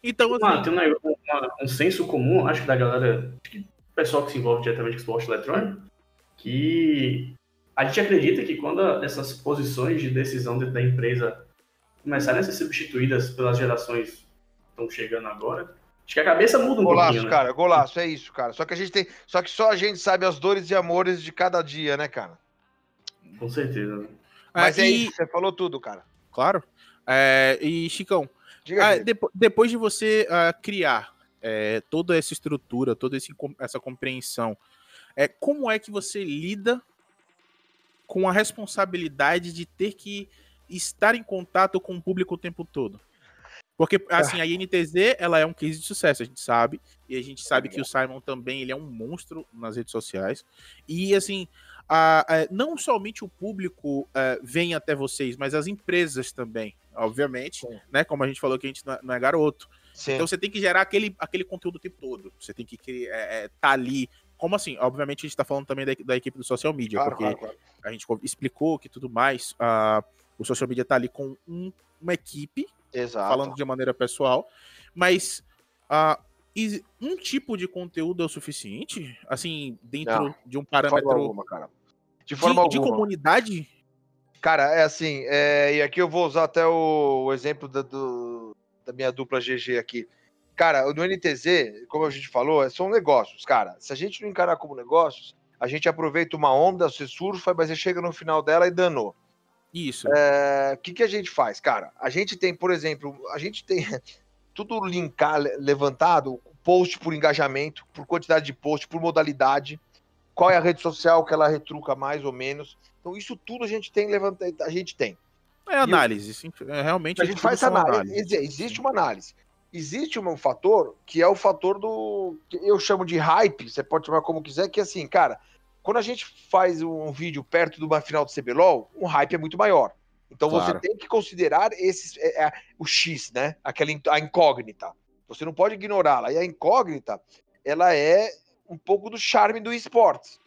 Então, Mano, assim, tem um, uma- um senso comum, acho que da galera, acho que o pessoal que se envolve diretamente com esporte eletrônico, que a gente acredita que quando essas posições de decisão dentro da empresa começarem a ser substituídas pelas gerações que estão chegando agora, acho que a cabeça muda um Golaço, pouquinho, né? cara, golaço, é isso, cara. Só que a gente tem. Só que só a gente sabe as dores e amores de cada dia, né, cara? Com certeza. Né? Mas é e- isso, você falou tudo, cara. Claro. É, e, Chicão, Ah, depo- depois de você ah, criar é, toda essa estrutura, toda esse essa compreensão, é, como é que você lida com a responsabilidade de ter que estar em contato com o público o tempo todo? Porque, assim, a INTZ, ela é um case de sucesso, a gente sabe. E a gente sabe que o Simon também, ele é um monstro nas redes sociais. E, assim, a- a- não somente o público eh, vem até vocês, mas as empresas também, obviamente. Sim. Né? Como a gente falou que a gente não é, é garoto. Sim. Então você tem que gerar aquele, aquele conteúdo o tempo todo. Você tem que estar tá ali. Como assim? Obviamente a gente tá falando também da, da equipe do social media, Claro, porque claro, claro. a gente explicou que tudo mais. o social media tá ali com um- uma equipe, Exato. falando de maneira pessoal, mas is- um tipo de conteúdo é o suficiente? Assim, dentro Não, de um de forma parâmetro alguma, cara. De forma de, de alguma. comunidade? Cara, é assim, é, e aqui eu vou usar até o, o exemplo da, do- da minha dupla GG aqui. Cara, no NTZ, como a gente falou, é- são negócios, cara. Se a gente não encarar como negócios, a gente aproveita uma onda, você surfa, mas você chega no final dela e danou. Isso. É, O que, que a gente faz, cara? A gente tem, por exemplo, a gente tem tudo linkar, le- levantado, post por engajamento, por quantidade de post, por modalidade, qual é a rede social que ela retruca mais ou menos. Então, isso tudo a gente tem levantado, a gente tem. É análise. sim, é, realmente. A gente faz são análise. análises. Exi- Existe uma análise. Existe um fator que é o fator do. que eu chamo de hype, você pode chamar como quiser, que é assim, cara, quando a gente faz um vídeo perto de uma final do CBLOL, um hype é muito maior. Então Claro. você tem que considerar esses, é, é, o X, né? Aquela a incógnita. Você não pode ignorá-la. E a incógnita, ela é um pouco do charme do esportes.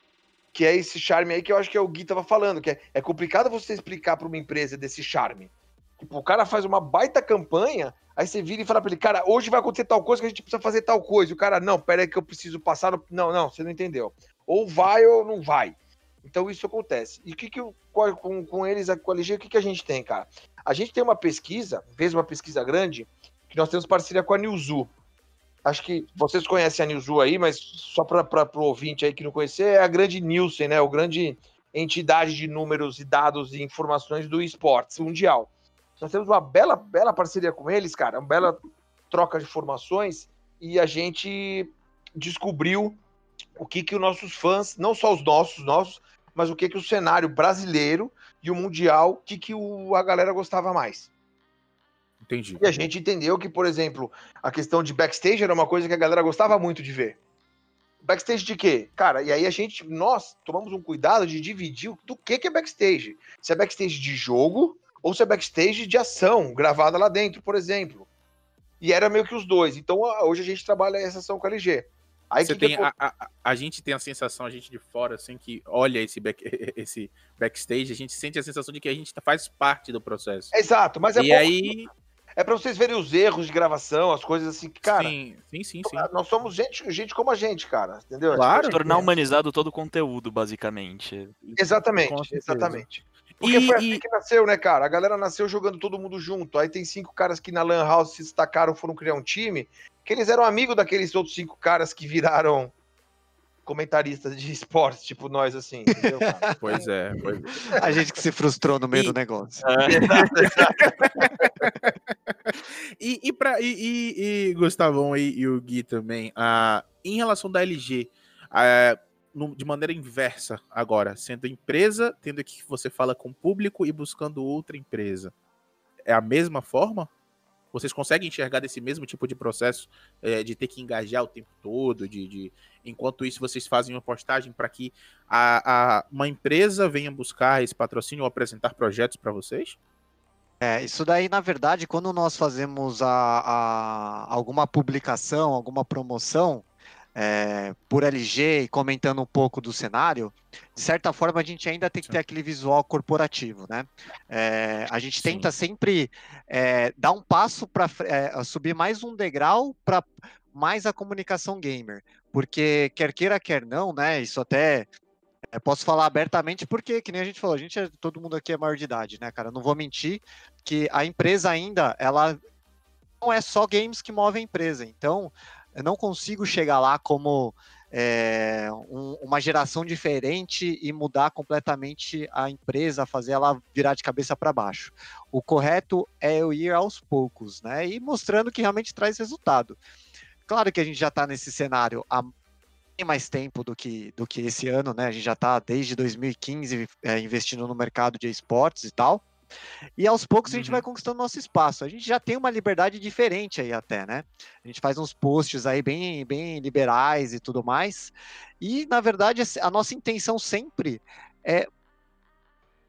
Que é esse charme aí que eu acho que é o Gui tava falando, que é, é complicado você explicar para uma empresa desse charme. Tipo, o cara faz uma baita campanha, aí você vira e fala pra ele, cara, hoje vai acontecer tal coisa que a gente precisa fazer tal coisa. E o cara, não, pera aí que eu preciso passar. No... Não, não, você não entendeu. Ou vai ou não vai. Então isso acontece. E o que que eu, com, com- eles, com a LG, o que, que a gente tem, cara? A gente tem uma pesquisa, fez uma pesquisa grande, que nós temos parceria com a Newzoo. Acho que vocês conhecem a Newzoo aí, mas só para o ouvinte aí que não conhecer, é a grande Nielsen, né? O grande entidade de números e dados e informações do esportes mundial. Nós temos uma bela, bela parceria com eles, cara, uma bela troca de informações e a gente descobriu o que que os nossos fãs, não só os nossos, nossos, mas o que que o cenário brasileiro e o mundial, o que que o, a galera gostava mais. Entendi. E a gente entendeu que, por exemplo, a questão de backstage era uma coisa que a galera gostava muito de ver. Backstage de quê? Cara, e aí a gente, nós tomamos um cuidado de dividir o- do que, que é backstage. Se é backstage de jogo ou se é backstage de ação, gravada lá dentro, por exemplo. E era meio que os dois. Então hoje a gente trabalha essa ação com a LG. Aí Você que tem, acon- a, a, a gente tem a sensação, a gente de fora, assim, que olha esse, back, esse backstage, a gente sente a sensação de que a gente tá, faz parte do processo. Exato, mas é, e bom- aí. é pra vocês verem os erros de gravação, as coisas assim que, cara, sim, sim, sim, sim. nós somos gente, gente como a gente, cara. Entendeu? Claro. Tornar humanizado todo o conteúdo, basicamente. Exatamente, exatamente. Porque E- foi assim e- que nasceu, né, cara? A galera nasceu jogando todo mundo junto. Aí tem cinco caras que na Lan House se destacaram, foram criar um time, que eles eram amigos daqueles outros cinco caras que viraram comentaristas de esportes, tipo nós, assim, entendeu, cara? Pois é, pois é. A gente que se frustrou no meio E- do negócio. E, e, pra, e, e, e Gustavão e, e o Gui também, ah, em relação da LG, ah, no- de maneira inversa agora, sendo empresa, tendo que você fala com o público e buscando outra empresa, é a mesma forma? Vocês conseguem enxergar desse mesmo tipo de processo eh, de ter que engajar o tempo todo, de, de- enquanto isso vocês fazem uma postagem para que a, a- uma empresa venha buscar esse patrocínio ou apresentar projetos para vocês? É, isso daí, na verdade, quando nós fazemos a, a- alguma publicação, alguma promoção é, por LG e comentando um pouco do cenário, de certa forma a gente ainda tem que ter aquele visual corporativo, né? É, a gente Sim. tenta sempre é, dar um passo para subir mais um degrau para mais a comunicação gamer, porque quer queira, quer não, né? Isso até é, posso falar abertamente porque, que nem a gente falou, a gente é, todo mundo aqui é maior de idade, né, cara? Não vou mentir que a empresa ainda, ela não é só games que move a empresa. Então, eu não consigo chegar lá como é, um- uma geração diferente e mudar completamente a empresa, fazer ela virar de cabeça para baixo. O correto é eu ir aos poucos, né? E mostrando que realmente traz resultado. Claro que a gente já está nesse cenário há bem mais tempo do que, do que esse ano, né? A gente já está desde 2015 é, investindo no mercado de esportes e tal. E aos poucos a gente Uhum. vai conquistando nosso espaço. A gente já tem uma liberdade diferente aí até, né? A gente faz uns posts aí bem, bem liberais e tudo mais. E, na verdade, a nossa intenção sempre é.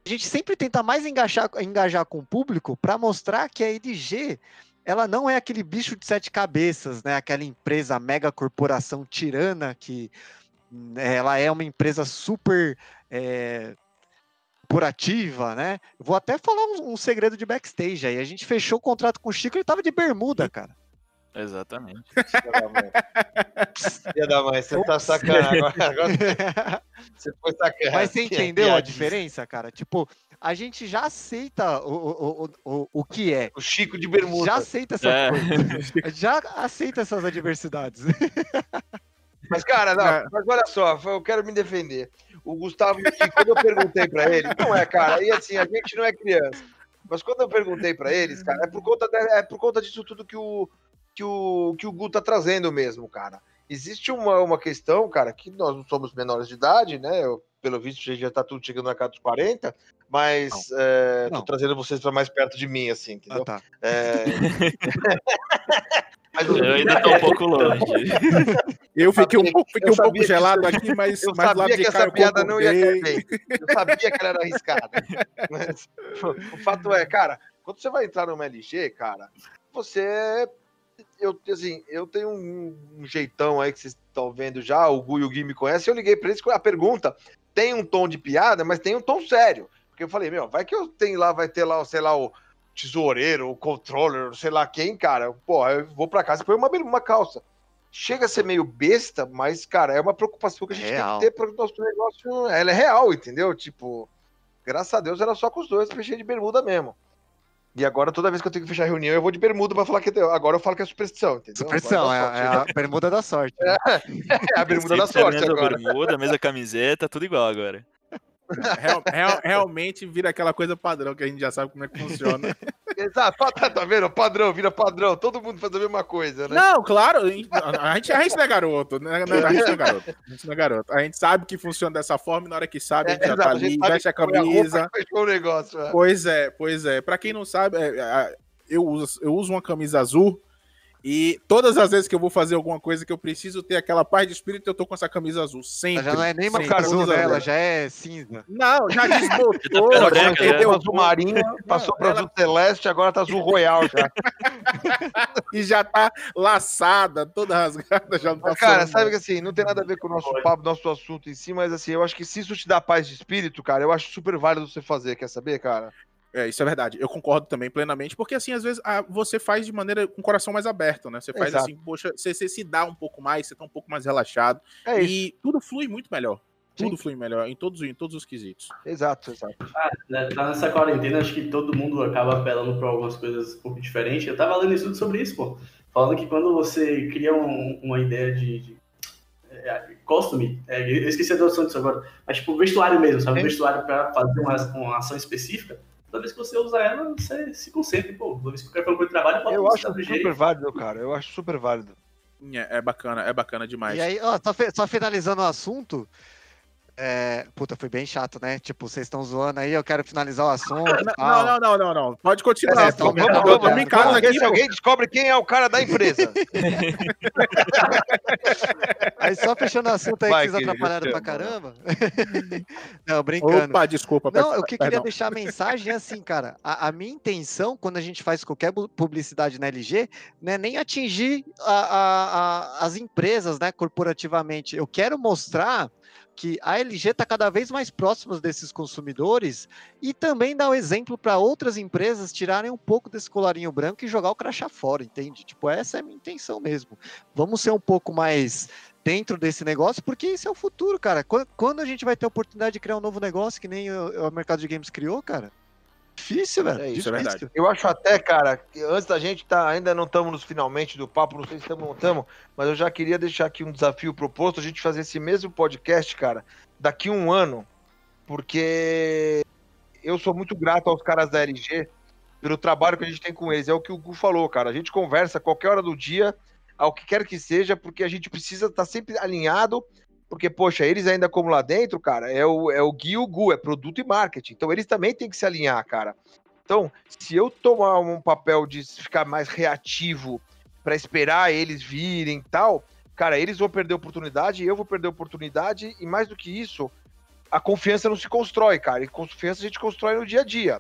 A gente sempre tenta mais engajar, engajar com o público para mostrar que a EDG ela não é aquele bicho de sete cabeças, né? Aquela empresa mega corporação tirana que né, ela é uma empresa super é, corporativa, né? Vou até falar um, um segredo de backstage aí. A gente fechou o contrato com o Chico, ele tava de bermuda, cara. Exatamente. Filha da mãe. Você tá sacanagem agora. agora Você foi sacanagem. Mas você entendeu a diferença, cara? Tipo, a gente já aceita o, o, o, o, o que é. O Chico de bermuda. Já aceita essa É. coisa. Já aceita essas adversidades. Mas, cara, não, mas olha só, eu quero me defender. O Gustavo, quando eu perguntei pra ele, não é, cara, e assim, a gente não é criança. Mas quando eu perguntei pra eles, cara, é por conta, de- é por conta disso tudo que o, que o, que o Gu tá trazendo mesmo, cara. Existe uma, uma questão, cara, que nós não somos menores de idade, né? Eu, pelo visto, já- já tá tudo chegando na casa dos 40, mas é, tô trazendo vocês pra mais perto de mim, assim, entendeu? Ah, tá. É... mas Eu ainda tô um pouco longe. Eu fiquei um pouco, fiquei um pouco gelado isso- aqui, mas, Eu sabia que essa piada não ia cair bem. Eu sabia que ela era arriscada. Mas o fato é, cara, quando você vai entrar numa LG, cara, você. Eu, assim, eu tenho um, um jeitão aí que vocês estão vendo já, o Gu e o Gui me conhecem, eu liguei pra eles com a pergunta. Tem um tom de piada, mas tem um tom sério. Porque eu falei, meu, vai que eu tenho lá, vai ter lá, sei lá, o tesoureiro, o controller, sei lá quem, cara. Pô, eu vou pra casa e põe uma, uma calça. Chega a ser meio besta, mas, cara, é uma preocupação que a gente Real. tem que ter para o nosso negócio. Ela é real, entendeu? Tipo, graças a Deus era só com os dois fechei de bermuda mesmo. E agora, toda vez que eu tenho que fechar reunião, eu vou de bermuda pra falar que. Agora eu falo que é superstição, entendeu? Superstição, é, é a bermuda da sorte. né? é a bermuda da a sorte mesma agora. bermuda, mesma camiseta, tudo igual agora. Real- real- realmente vira aquela coisa padrão que a gente já sabe como é que funciona. Exato, tá, tá vendo? Padrão, vira padrão. Todo mundo faz a mesma coisa, né? Não, claro, a gente, a gente, não é garoto, né? A gente não é garoto. A gente não é garoto. A gente sabe que funciona dessa forma e na hora que sabe, a gente já tá É, exato, ali, sabe veste a roupa camisa. Fechou o negócio. é. Pois é, pois é. Pra quem não sabe, é, é, eu, uso, eu uso uma camisa azul e todas as vezes que eu vou fazer alguma coisa que eu preciso ter aquela paz de espírito, eu tô com essa camisa azul. Sempre. Ela já não é nem uma sempre, azul, né? Ela vezes. já é cinza. Não, já desbotou, ficando já branca, Perdeu azul marinho, passou para ela- azul celeste, agora tá azul royal já. e já tá laçada, toda rasgada, já não tá Mas, cara, sabe que assim, não tem nada a ver com o nosso papo, nosso assunto em si, mas assim, eu acho que se isso te dá paz de espírito, cara, eu acho super válido você fazer, quer saber, cara? É, isso é verdade. Eu concordo também plenamente, porque assim, às vezes ah, você faz de maneira com o coração mais aberto, né? Você faz Exato. assim, poxa, você, você se dá um pouco mais, você tá um pouco mais relaxado. É isso. e tudo flui muito melhor. Tudo Sim. flui melhor em todos, em todos os quesitos. Exato, exato. Né, Tá nessa quarentena, acho que todo mundo acaba apelando para algumas coisas um pouco diferentes. Eu tava lendo estudo sobre isso, pô. Falando que quando você cria um- uma ideia de. de- é, costume. É, eu esqueci a tradução disso agora. Mas, tipo, vestuário mesmo, sabe? Vestuário para fazer uma, uma ação específica. Toda vez que você usa ela, você se concentra. Pô, toda vez que eu quero um de trabalho, eu acho super válido, cara. Eu acho super válido. É, é bacana, é bacana demais. E aí, ó, só, só finalizando o assunto, é... Puta, foi bem chato, né? Tipo, vocês estão zoando aí, eu quero finalizar o assunto. Não, não, não, não, não, Pode continuar. É, então, vamos, vamos, vamos, casa aqui, se alguém descobre quem é o cara da empresa. aí só fechando o assunto aí Vai, que vocês atrapalharam pra caramba. não, brincando. Opa, desculpa. Não, o que perdão. queria deixar a mensagem é assim, cara. A, a, minha intenção, quando a gente faz qualquer publicidade na LG, não é nem atingir a, a, as empresas, né, corporativamente. Eu quero mostrar que a LG está cada vez mais próxima desses consumidores e também dá o um exemplo para outras empresas tirarem um pouco desse colarinho branco e jogar o crachá fora, entende? Tipo, essa é a minha intenção mesmo. Vamos ser um pouco mais dentro desse negócio, porque isso é o futuro, cara. Quando a gente vai ter a oportunidade de criar um novo negócio que nem o mercado de games criou, cara? Difícil, velho. É, isso é verdade. Eu acho até, cara, que antes da gente tá, ainda não estamos nos finalmente do papo, não sei se estamos ou não estamos, mas eu já queria deixar aqui um desafio proposto, a gente fazer esse mesmo podcast, cara, daqui um ano, porque eu sou muito grato aos caras da LG pelo trabalho que a gente tem com eles. É o que o Gu falou, cara. A gente conversa qualquer hora do dia, ao que quer que seja, porque a gente precisa estar tá sempre alinhado porque, poxa, eles ainda como lá dentro, cara, é o, é o Gui e o Gu, é produto e marketing. Então eles também têm que se alinhar, cara. Então, se eu tomar um papel de ficar mais reativo para esperar eles virem tal, cara, eles vão perder oportunidade, eu vou perder oportunidade, e mais do que isso, a confiança não se constrói, cara. E confiança a gente constrói no dia a dia.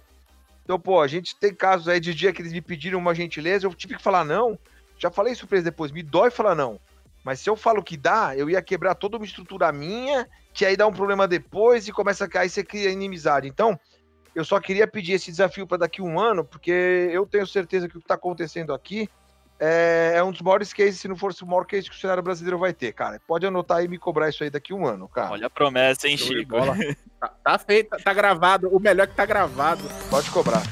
Então, pô, a gente tem casos aí de dia que eles me pediram uma gentileza, eu tive que falar não. Já falei isso pra eles depois, me dói falar não. Mas se eu falo que dá, eu ia quebrar toda uma estrutura minha, que aí dá um problema depois e começa a cair, você cria inimizade. Então, eu só queria pedir esse desafio para daqui a um ano, porque eu tenho certeza que o que está acontecendo aqui é, é, um dos maiores cases, se não for o maior case que o cenário brasileiro vai ter, cara. Pode anotar e me cobrar isso aí daqui a um ano, cara. Olha a promessa, hein, Chico? tá, tá feito, tá gravado. O melhor é que tá gravado. Pode cobrar.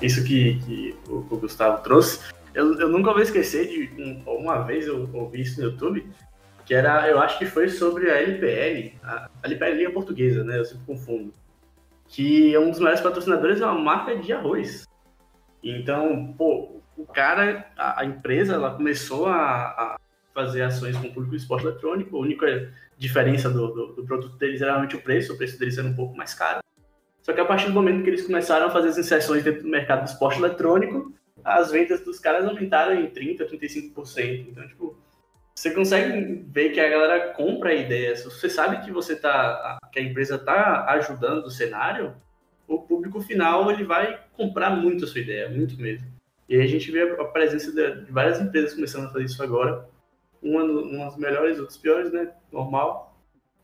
Isso que, que o, o, Gustavo trouxe, eu, eu nunca vou esquecer de um, uma vez eu ouvi isso no YouTube, que era, eu acho que foi sobre a LPL, a, a LPL Liga Portuguesa, né? Eu sempre confundo. Que um dos maiores patrocinadores é uma marca de arroz. Então, pô, o cara, a, a empresa, ela começou a, a, fazer ações com o público de esporte eletrônico. A única diferença do, do, do produto deles era realmente o preço, o preço deles era um pouco mais caro. Só que a partir do momento que eles começaram a fazer as inserções dentro do mercado do esporte eletrônico, as vendas dos caras aumentaram em 30%, 35%. Então, tipo, você consegue ver que a galera compra a ideia. Se você sabe que você tá, que a empresa está ajudando o cenário, o público final ele vai comprar muito a sua ideia, muito mesmo. E aí a gente vê a presença de várias empresas começando a fazer isso agora. Uma, umas melhores, outras piores, né? Normal.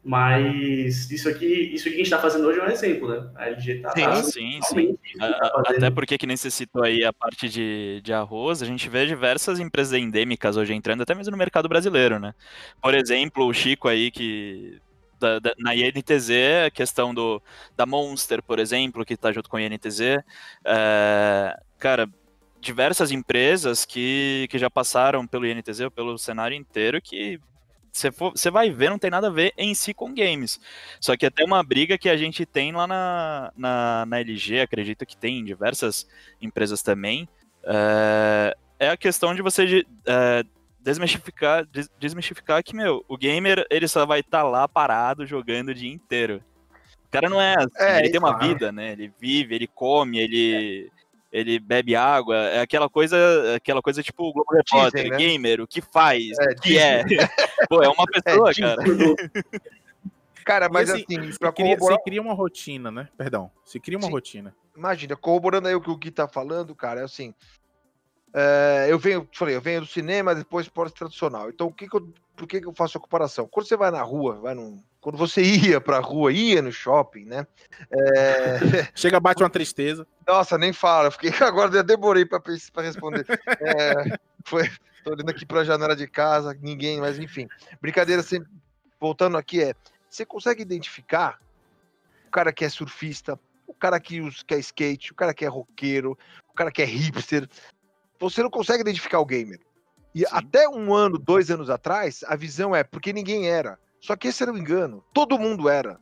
Mas isso aqui, isso que a gente está fazendo hoje é um exemplo, né? A LG está Sim, sim, sim. Tá até porque que nem você citou aí a parte de, de arroz, a gente vê diversas empresas endêmicas hoje entrando, até mesmo no mercado brasileiro, né? Por exemplo, o Chico aí que da, da, na INTZ, a questão do, da Monster, por exemplo, que está junto com a INTZ. É, cara, diversas empresas que, que já passaram pelo INTZ, pelo cenário inteiro, que você vai ver, não tem nada a ver em si com games. Só que até uma briga que a gente tem lá na, na, na LG, acredito que tem em diversas empresas também, é, é a questão de você é, desmistificar, des, desmistificar que, meu, o gamer ele só vai estar tá lá parado jogando o dia inteiro. O cara não é assim, é, ele tem uma vida, né? Ele vive, ele come, ele ele bebe água, é aquela coisa, aquela coisa tipo o Globo Repórter, né? gamer, o que faz, é, o que é. Pô, é uma é, pessoa, é, cara. Cara, mas assim, assim pra cria, corroborar... você cria uma rotina, né? Perdão, você cria uma Sim. rotina. Imagina, corroborando aí o que o Gui tá falando, cara, é assim, é, eu venho, falei, eu venho do cinema, depois esporte tradicional. Então, o que que eu, por que, que eu faço a comparação? Quando você vai na rua, vai num, quando você ia pra rua, ia no shopping, né? É... Chega, bate uma tristeza. Nossa, nem fala, fiquei agora eu demorei para responder. É, foi, tô olhando aqui para a janela de casa, ninguém, mas enfim. Brincadeira sempre voltando aqui é, você consegue identificar o cara que é surfista, o cara que, que é skate, o cara que é roqueiro, cara que é hipster. Você não consegue identificar o gamer. E Sim. até um ano, dois anos atrás, a visão é porque ninguém era. Só que esse era um engano. Todo mundo era.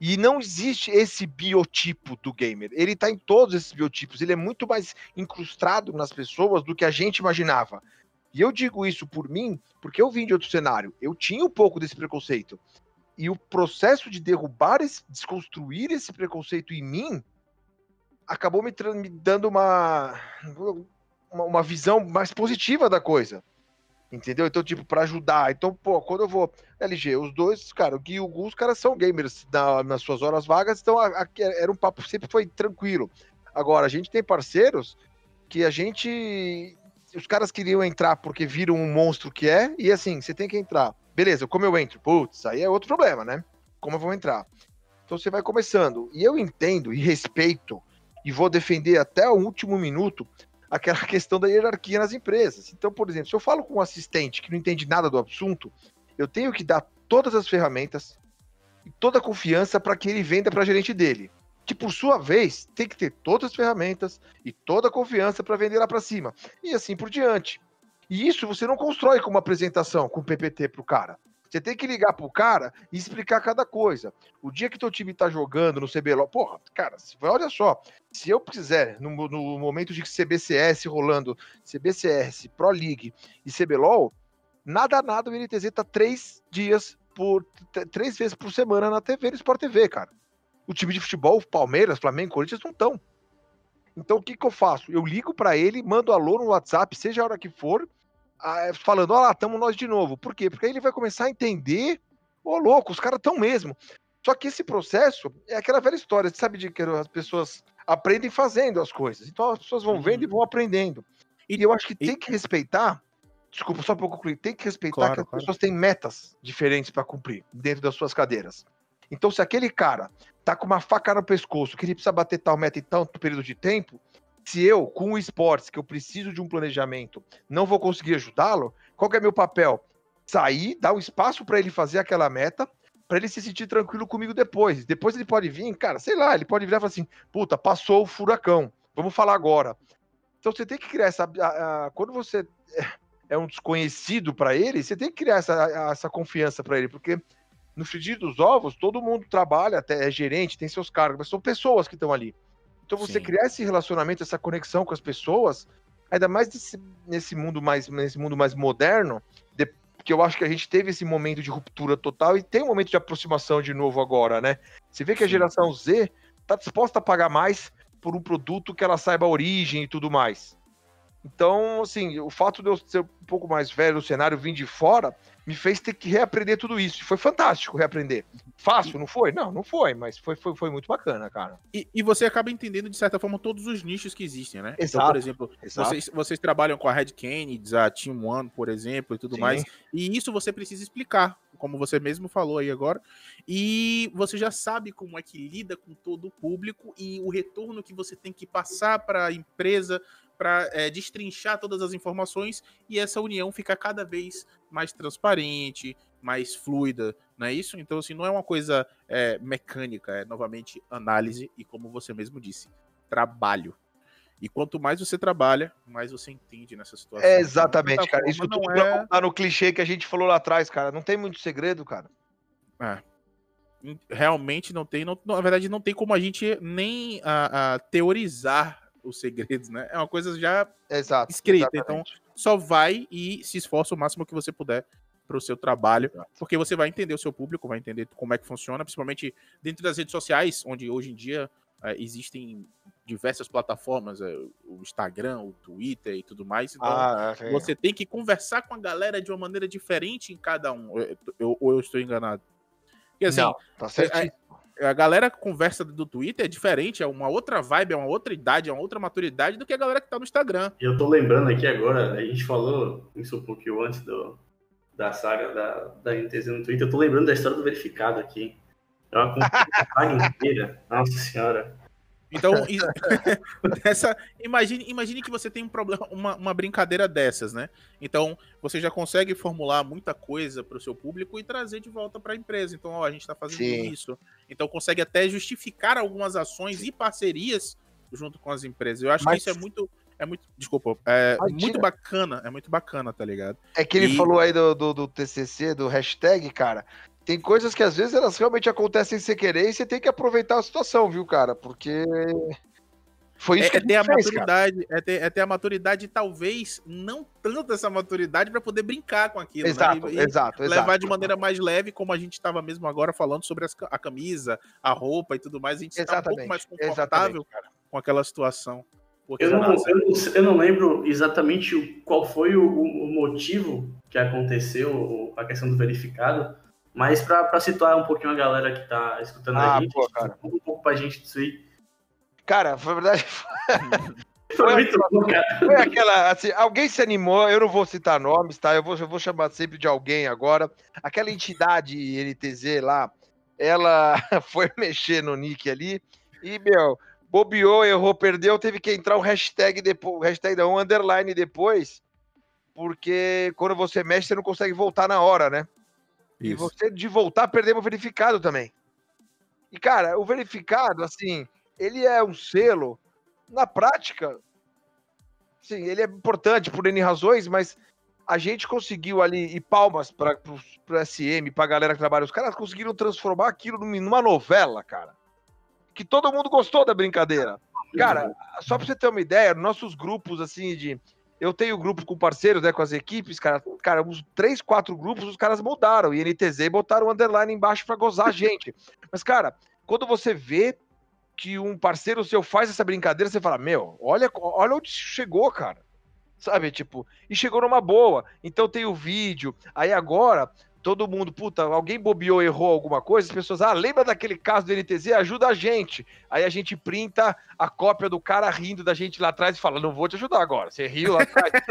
E não existe esse biotipo do gamer. Ele tá em todos esses biotipos. Ele é muito mais incrustado nas pessoas do que a gente imaginava. E eu digo isso por mim, porque eu vim de outro cenário. Eu tinha um pouco desse preconceito. E o processo de derrubar, esse, desconstruir esse preconceito em mim, acabou me, me dando uma, uma, uma visão mais positiva da coisa. Entendeu? Então, tipo, pra ajudar. Então, pô, quando eu vou. LG, os dois, cara, o Gui e o Gu, os caras são gamers na- nas suas horas vagas, então a- a- era um papo sempre foi tranquilo. Agora, a gente tem parceiros que a gente. Os caras queriam entrar porque viram um monstro que é, e assim, você tem que entrar. Beleza, como eu entro? Putz, aí é outro problema, né? Como eu vou entrar? Então você vai começando. E eu entendo e respeito, e vou defender até o último minuto aquela questão da hierarquia nas empresas. Então, por exemplo, se eu falo com um assistente que não entende nada do assunto, eu tenho que dar todas as ferramentas e toda a confiança para que ele venda para gerente dele. Que por sua vez tem que ter todas as ferramentas e toda a confiança para vender lá para cima. E assim por diante. E isso você não constrói com uma apresentação, com PPT pro cara. Você tem que ligar pro cara e explicar cada coisa. O dia que teu time tá jogando no CBLOL, porra, cara, olha só, se eu quiser, no, no momento de CBCS rolando, CBCS, Pro League e CBLOL, nada, nada, o NTZ tá três dias por, três vezes por semana na TV, no Sport TV, cara. O time de futebol, Palmeiras, Flamengo, Corinthians não estão. Então o que que eu faço? Eu ligo pra ele, mando alô no WhatsApp, seja a hora que for, falando, ó lá, estamos nós de novo. Por quê? Porque aí ele vai começar a entender, ô louco, os caras estão mesmo. Só que esse processo é aquela velha história, você sabe de que as pessoas aprendem fazendo as coisas. Então as pessoas vão vendo e vão aprendendo. E eu acho que e- tem que respeitar, desculpa, só para concluir, tem que respeitar Claro, que as claro. pessoas têm metas diferentes para cumprir dentro das suas cadeiras. Então, se aquele cara tá com uma faca no pescoço, que ele precisa bater tal meta em tanto período de tempo, se eu, com o esportes, que eu preciso de um planejamento, não vou conseguir ajudá-lo, qual é meu papel? Sair, dar um espaço para ele fazer aquela meta, para ele se sentir tranquilo comigo depois. Depois ele pode vir, cara, sei lá, ele pode virar e falar assim: puta, passou o furacão, vamos falar agora. Então você tem que criar essa. a- a- quando você é- é um desconhecido para ele, você tem que criar essa, a- essa confiança para ele, porque no frigir dos ovos, todo mundo trabalha, até é gerente, tem seus cargos, mas são pessoas que estão ali. Então você Sim. criar esse relacionamento, essa conexão com as pessoas, ainda mais nesse, nesse mundo mais nesse mundo mais moderno, de- que eu acho que a gente teve esse momento de ruptura total e tem um momento de aproximação de novo agora, né? Você vê que a geração Z tá disposta a pagar mais por um produto que ela saiba a origem e tudo mais. Então, assim, o fato de eu ser um pouco mais velho no cenário, vim de fora, me fez ter que reaprender tudo isso. Foi fantástico reaprender. Fácil, não foi? Não, não foi, mas foi, foi, foi muito bacana, cara. E, e você acaba entendendo, de certa forma, todos os nichos que existem, né? Então, Exato, por exemplo, Exato. vocês, vocês trabalham com a Red Kennedy, a Team One, por exemplo, e tudo Sim. mais. E isso você precisa explicar, como você mesmo falou aí agora. E você já sabe como é que lida com todo o público e o retorno que você tem que passar para a empresa para destrinchar todas as informações e essa união ficar cada vez mais transparente, mais fluida, não é isso? Então, assim, não é uma coisa é, mecânica, é novamente análise e, como você mesmo disse, trabalho. E quanto mais você trabalha, mais você entende nessa situação. É Então, exatamente, cara. Isso não tudo é- voltar no clichê que a gente falou lá atrás, cara. Não tem muito segredo, cara. realmente não tem, não, na verdade não tem como a gente nem a, a teorizar os segredos, né? É uma coisa já Exato. escrita, exatamente. Só vai e se esforça o máximo que você puder para o seu trabalho, porque você vai entender o seu público, vai entender como é que funciona, principalmente dentro das redes sociais, onde hoje em dia eh, existem diversas plataformas, eh, o Instagram, o Twitter e tudo mais. Então, Ah, é. você tem que conversar com a galera de uma maneira diferente em cada um. Eu- eu- Ou eu, estou enganado? Porque assim, não, tá certo. A galera que conversa do Twitter é diferente, é uma outra vibe, é uma outra idade, é uma outra maturidade do que a galera que tá no Instagram. E eu tô lembrando aqui agora, a gente falou isso um pouquinho antes do, da saga da, da NTZ no Twitter, eu tô lembrando da história do verificado aqui. É uma saga inteira. Nossa senhora. Então, essa, imagine, imagine que você tem um problema, uma, uma brincadeira dessas, né? Então, você já consegue formular muita coisa para o seu público e trazer de volta para a empresa. Então, ó, a gente está fazendo Sim. isso. Então, consegue até justificar algumas ações e parcerias junto com as empresas. Eu acho Mas- que isso é muito. É muito. Desculpa. É Imagina. muito bacana. É muito bacana, tá ligado? É que ele E- falou aí do, do, do TCC, do hashtag, cara. Tem coisas que às vezes elas realmente acontecem sem querer e você tem que aproveitar a situação, viu, cara? Porque foi isso É, que é ter a fez, cara. maturidade, é ter, é ter a maturidade, e talvez não tanto essa maturidade pra poder brincar com aquilo, Exato, né? E- e exato, levar exato. de maneira mais leve, como a gente estava mesmo agora falando sobre as a camisa, a roupa e tudo mais, a gente está um pouco Exatamente, mais exatamente, confortável cara. com aquela situação. Eu não, eu, não, eu não lembro exatamente o- qual foi o, o motivo que aconteceu, a questão do verificado, mas para situar um pouquinho a galera que tá escutando Ah, a gente, pô, cara. um pouco pra gente disso aí. Cara, foi verdade. Foi muito bom, cara. Foi aquela, assim, alguém se animou, eu não vou citar nomes, tá? Eu vou, eu vou chamar sempre de alguém agora. Aquela entidade NTZ lá, ela foi mexer no nick ali e, meu, bobeou, errou, perdeu, teve que entrar um hashtag depois, hashtag não, um underline depois, porque quando você mexe, você não consegue voltar na hora, né? E isso. você de voltar, perdemos o verificado também. E, cara, o verificado, assim, ele é um selo, na prática, sim, ele é importante por N razões, mas a gente conseguiu ali, e palmas para o SM, pra galera que trabalha, os caras conseguiram transformar aquilo numa numa novela, cara. Que todo mundo gostou da brincadeira. Cara, só pra você ter uma ideia, nossos grupos, assim, de. Eu tenho grupo com parceiros, né, com as equipes, cara. Cara, uns três, quatro grupos, os caras mudaram. E NTZ botaram um underline embaixo pra gozar a gente. Mas, cara, quando você vê que um parceiro seu faz essa brincadeira, você fala, meu, olha, olha onde chegou, cara. Sabe, tipo, e chegou numa boa. Então tem o vídeo. Aí agora, todo mundo, puta, alguém bobeou, errou alguma coisa, as pessoas, ah, lembra daquele caso do NTZ? Ajuda a gente. Aí a gente printa a cópia do cara rindo da gente lá atrás e fala, não vou te ajudar agora, você riu lá atrás.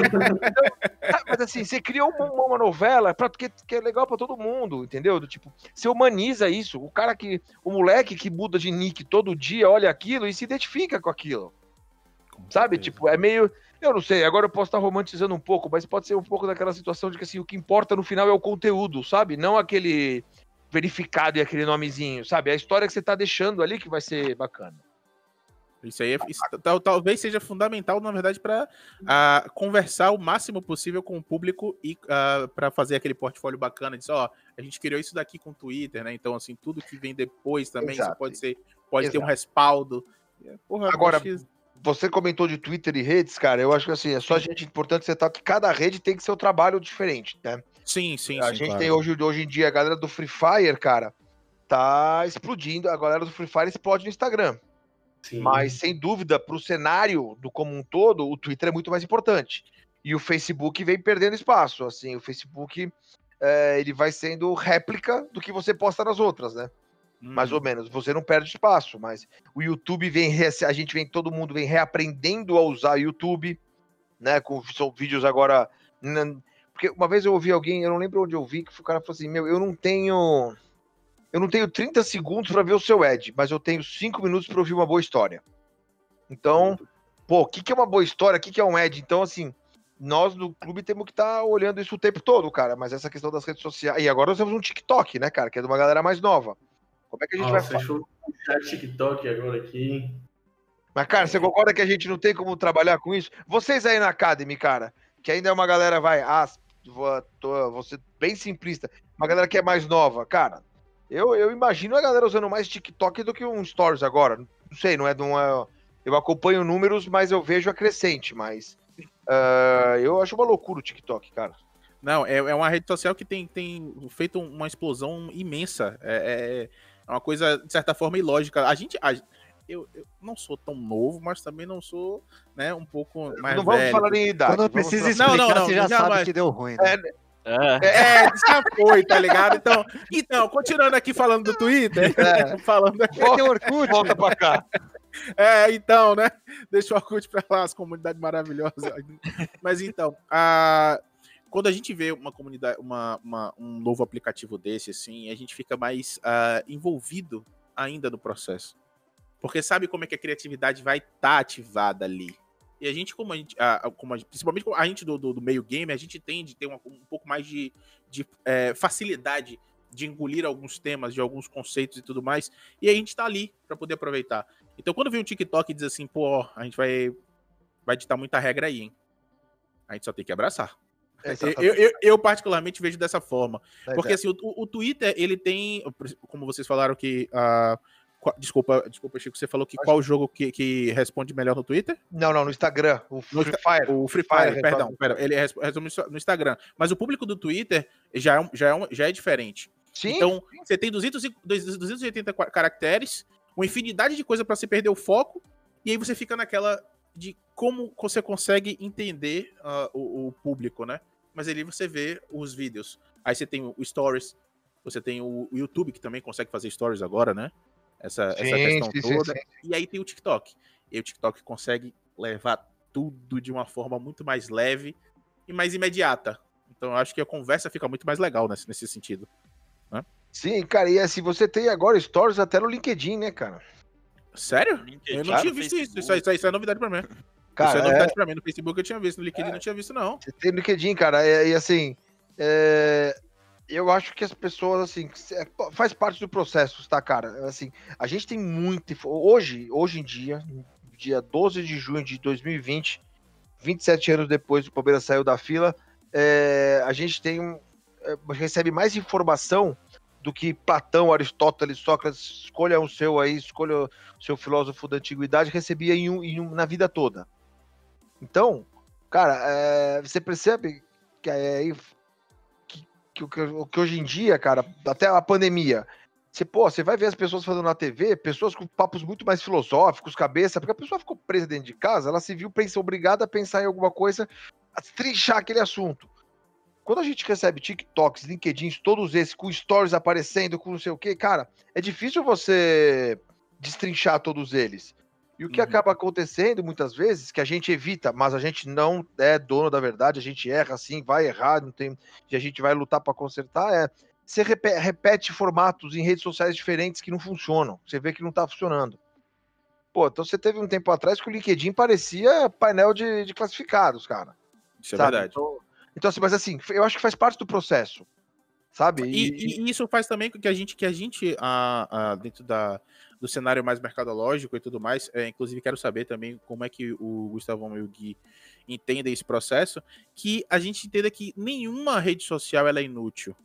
Então, ah, mas assim, você criou uma, uma novela pra, que, que é legal pra todo mundo, entendeu? Do tipo, você humaniza isso. O cara que, o moleque que muda de nick todo dia, olha aquilo e se identifica com aquilo. Sabe? Tipo, é meio. Eu não sei, agora eu posso estar romantizando um pouco, mas pode ser um pouco daquela situação de que assim, o que importa no final é o conteúdo, sabe? Não aquele verificado e aquele nomezinho, sabe? É a história que você tá deixando ali que vai ser bacana. Isso aí é- isso tal- talvez seja fundamental, na verdade, para conversar o máximo possível com o público e para fazer aquele portfólio bacana. Diz, ó, a gente criou isso daqui com o Twitter, né? Então, assim, tudo que vem depois também, Exato. pode ser, pode ter um Exato. respaldo. Porra, Agora, que- Você comentou de Twitter e redes, cara. Eu acho que assim, é só gente importante você tá que cada rede tem que ser um trabalho diferente, né? sim, sim, a sim, gente claro. tem hoje, hoje em dia a galera do Free Fire, cara, tá explodindo. A galera do Free Fire explode no Instagram. Sim. Mas, sem dúvida, pro cenário do como um todo, o Twitter é muito mais importante. E o Facebook vem perdendo espaço. Assim, o Facebook é, ele vai sendo réplica do que você posta nas outras, né? Mais Uhum. ou menos. Você não perde espaço, mas o YouTube vem, a gente vem, todo mundo vem reaprendendo a usar o YouTube, né? Com são vídeos agora. Porque uma vez eu ouvi alguém, eu não lembro onde eu vi, que o cara falou assim: Meu, eu não tenho. Eu não tenho 30 segundos para ver o seu ad, mas eu tenho 5 minutos para ouvir uma boa história. Então, pô, o que, que é uma boa história? O que, que é um ad? Então, assim, nós no clube temos que estar olhando isso o tempo todo, cara. Mas essa questão das redes sociais. E agora nós temos um TikTok, né, cara? Que é de uma galera mais nova. Como é que a gente vai deixa eu puxar TikTok agora aqui. Mas, cara, você concorda que a gente não tem como trabalhar com isso? Vocês aí na Academy, cara, que ainda é uma galera, vai, ah, vou, tô, vou ser bem simplista, uma galera que é mais nova, cara, eu, eu imagino a galera usando mais TikTok do que um Stories agora. Não sei, não é de uma. Eu acompanho números, mas eu vejo a crescente, mas. ah, eu acho uma loucura o TikTok, cara. Não, é, é uma rede social que tem, tem feito uma explosão imensa. É, é- é uma coisa, de certa forma, ilógica. A gente. a- eu, eu não sou tão novo, mas também não sou, né, um pouco mais não vamos velho. falar em idade. Quando precisa falar- Não, explicar, não, não, você já já sabe vai. que deu ruim. Né? É, É, já foi, tá ligado? Então, então, continuando aqui falando do Twitter, É. falando Volta, Tem Orkut. volta pra cá. É, então, né? Deixa o Orkut pra lá, as comunidades maravilhosas. Mas então, a... quando a gente vê uma comunidade, uma, uma- um novo aplicativo desse, assim, a gente fica mais ah, envolvido ainda no processo. Porque sabe como é que a criatividade vai estar ativada ali. E a gente, como a gente, ah, como a principalmente a gente do, do- do meio game, a gente tende a ter uma- um pouco mais de, de, eh, facilidade de engolir alguns temas, de alguns conceitos e tudo mais. E a gente tá ali para poder aproveitar. Então, quando vem um TikTok e diz assim, pô, a gente vai, vai ditar muita regra aí, hein? A gente só tem que abraçar. Eu, eu, eu, particularmente vejo dessa forma. Porque assim, o, o, Twitter, ele tem. Como vocês falaram que. Uh, desculpa, desculpa, Chico, você falou que Acho... qual jogo que, que responde melhor no Twitter? Não, não, no Instagram. O Free Fire. O Free Fire, Fire perdão, perdão. Ele responde no Instagram. Mas o público do Twitter já é, já é, já é diferente. Sim. Então, você tem 200, 280 caracteres, uma infinidade de coisa para se perder o foco, e aí você fica naquela de como você consegue entender uh, o, o, público, né? Mas ali você vê os vídeos. Aí você tem o Stories, você tem o, YouTube, que também consegue fazer Stories agora, né? Essa, sim, essa questão sim, toda. Sim, e aí tem o TikTok. E o TikTok consegue levar tudo de uma forma muito mais leve e mais imediata. Então eu acho que a conversa fica muito mais legal nesse, nesse sentido. Né? Sim, cara, e assim, você tem agora stories até no LinkedIn, né, cara? Sério? LinkedIn, eu não tinha visto isso. Isso, isso, isso é novidade pra mim. Cara, isso é novidade é... pra mim. No Facebook eu tinha visto, no LinkedIn é... não tinha visto, não. Você tem LinkedIn, cara, e, e assim, é... eu acho que as pessoas, assim, é, faz parte do processo, tá, cara? Assim, a gente tem muito. Hoje, hoje em dia, dia 12 de junho de 2020, 27 anos depois do Palmeiras saiu da fila, é, a gente tem um, é, recebe mais informação do que Platão, Aristóteles, Sócrates, escolha um seu aí, escolha o seu filósofo da antiguidade, recebia em um, em um, na vida toda. Então, cara, é, você percebe que, é, que, que, que, que, hoje em dia, cara, até a pandemia, você, pô, você vai ver as pessoas falando na TV, pessoas com papos muito mais filosóficos, cabeça, porque a pessoa ficou presa dentro de casa, ela se viu pensa, obrigada a pensar em alguma coisa, a trinchar aquele assunto. Quando a gente recebe TikToks, LinkedIns, todos esses, com stories aparecendo, com não sei o que, cara, é difícil você destrinchar todos eles. E o que uhum. acaba acontecendo muitas vezes, que a gente evita, mas a gente não é dono da verdade, a gente erra assim, vai errar, não tem, e a gente vai lutar para consertar, é você repete, repete, formatos em redes sociais diferentes que não funcionam. Você vê que não tá funcionando. Pô, então você teve um tempo atrás que o LinkedIn parecia painel de, de classificados, cara. Isso é sabe? é verdade. Então, então, assim, mas assim, eu acho que faz parte do processo, sabe? E, e, e isso faz também com que a gente, que a gente a, a, dentro da, do cenário mais mercadológico e tudo mais, é, inclusive quero saber também como é que o Gustavão e o Gui entendem esse processo, que a gente entenda que nenhuma rede social ela é inútil.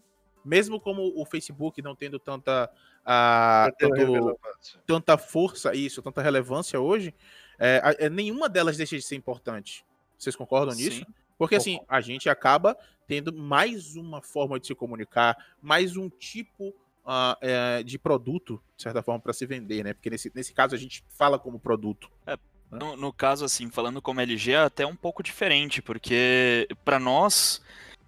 Mesmo como o Facebook não tendo tanta, a, tanto, tanta força, isso, tanta relevância hoje, é, é, nenhuma delas deixa de ser importante. Vocês concordam Sim. Porque assim, a gente acaba tendo mais uma forma de se comunicar, mais um tipo uh, é, de produto, de certa forma, para se vender, né? Porque nesse, nesse caso a gente fala como produto. É, né? no, no, caso, assim, falando como LG, é até um pouco diferente, porque para nós,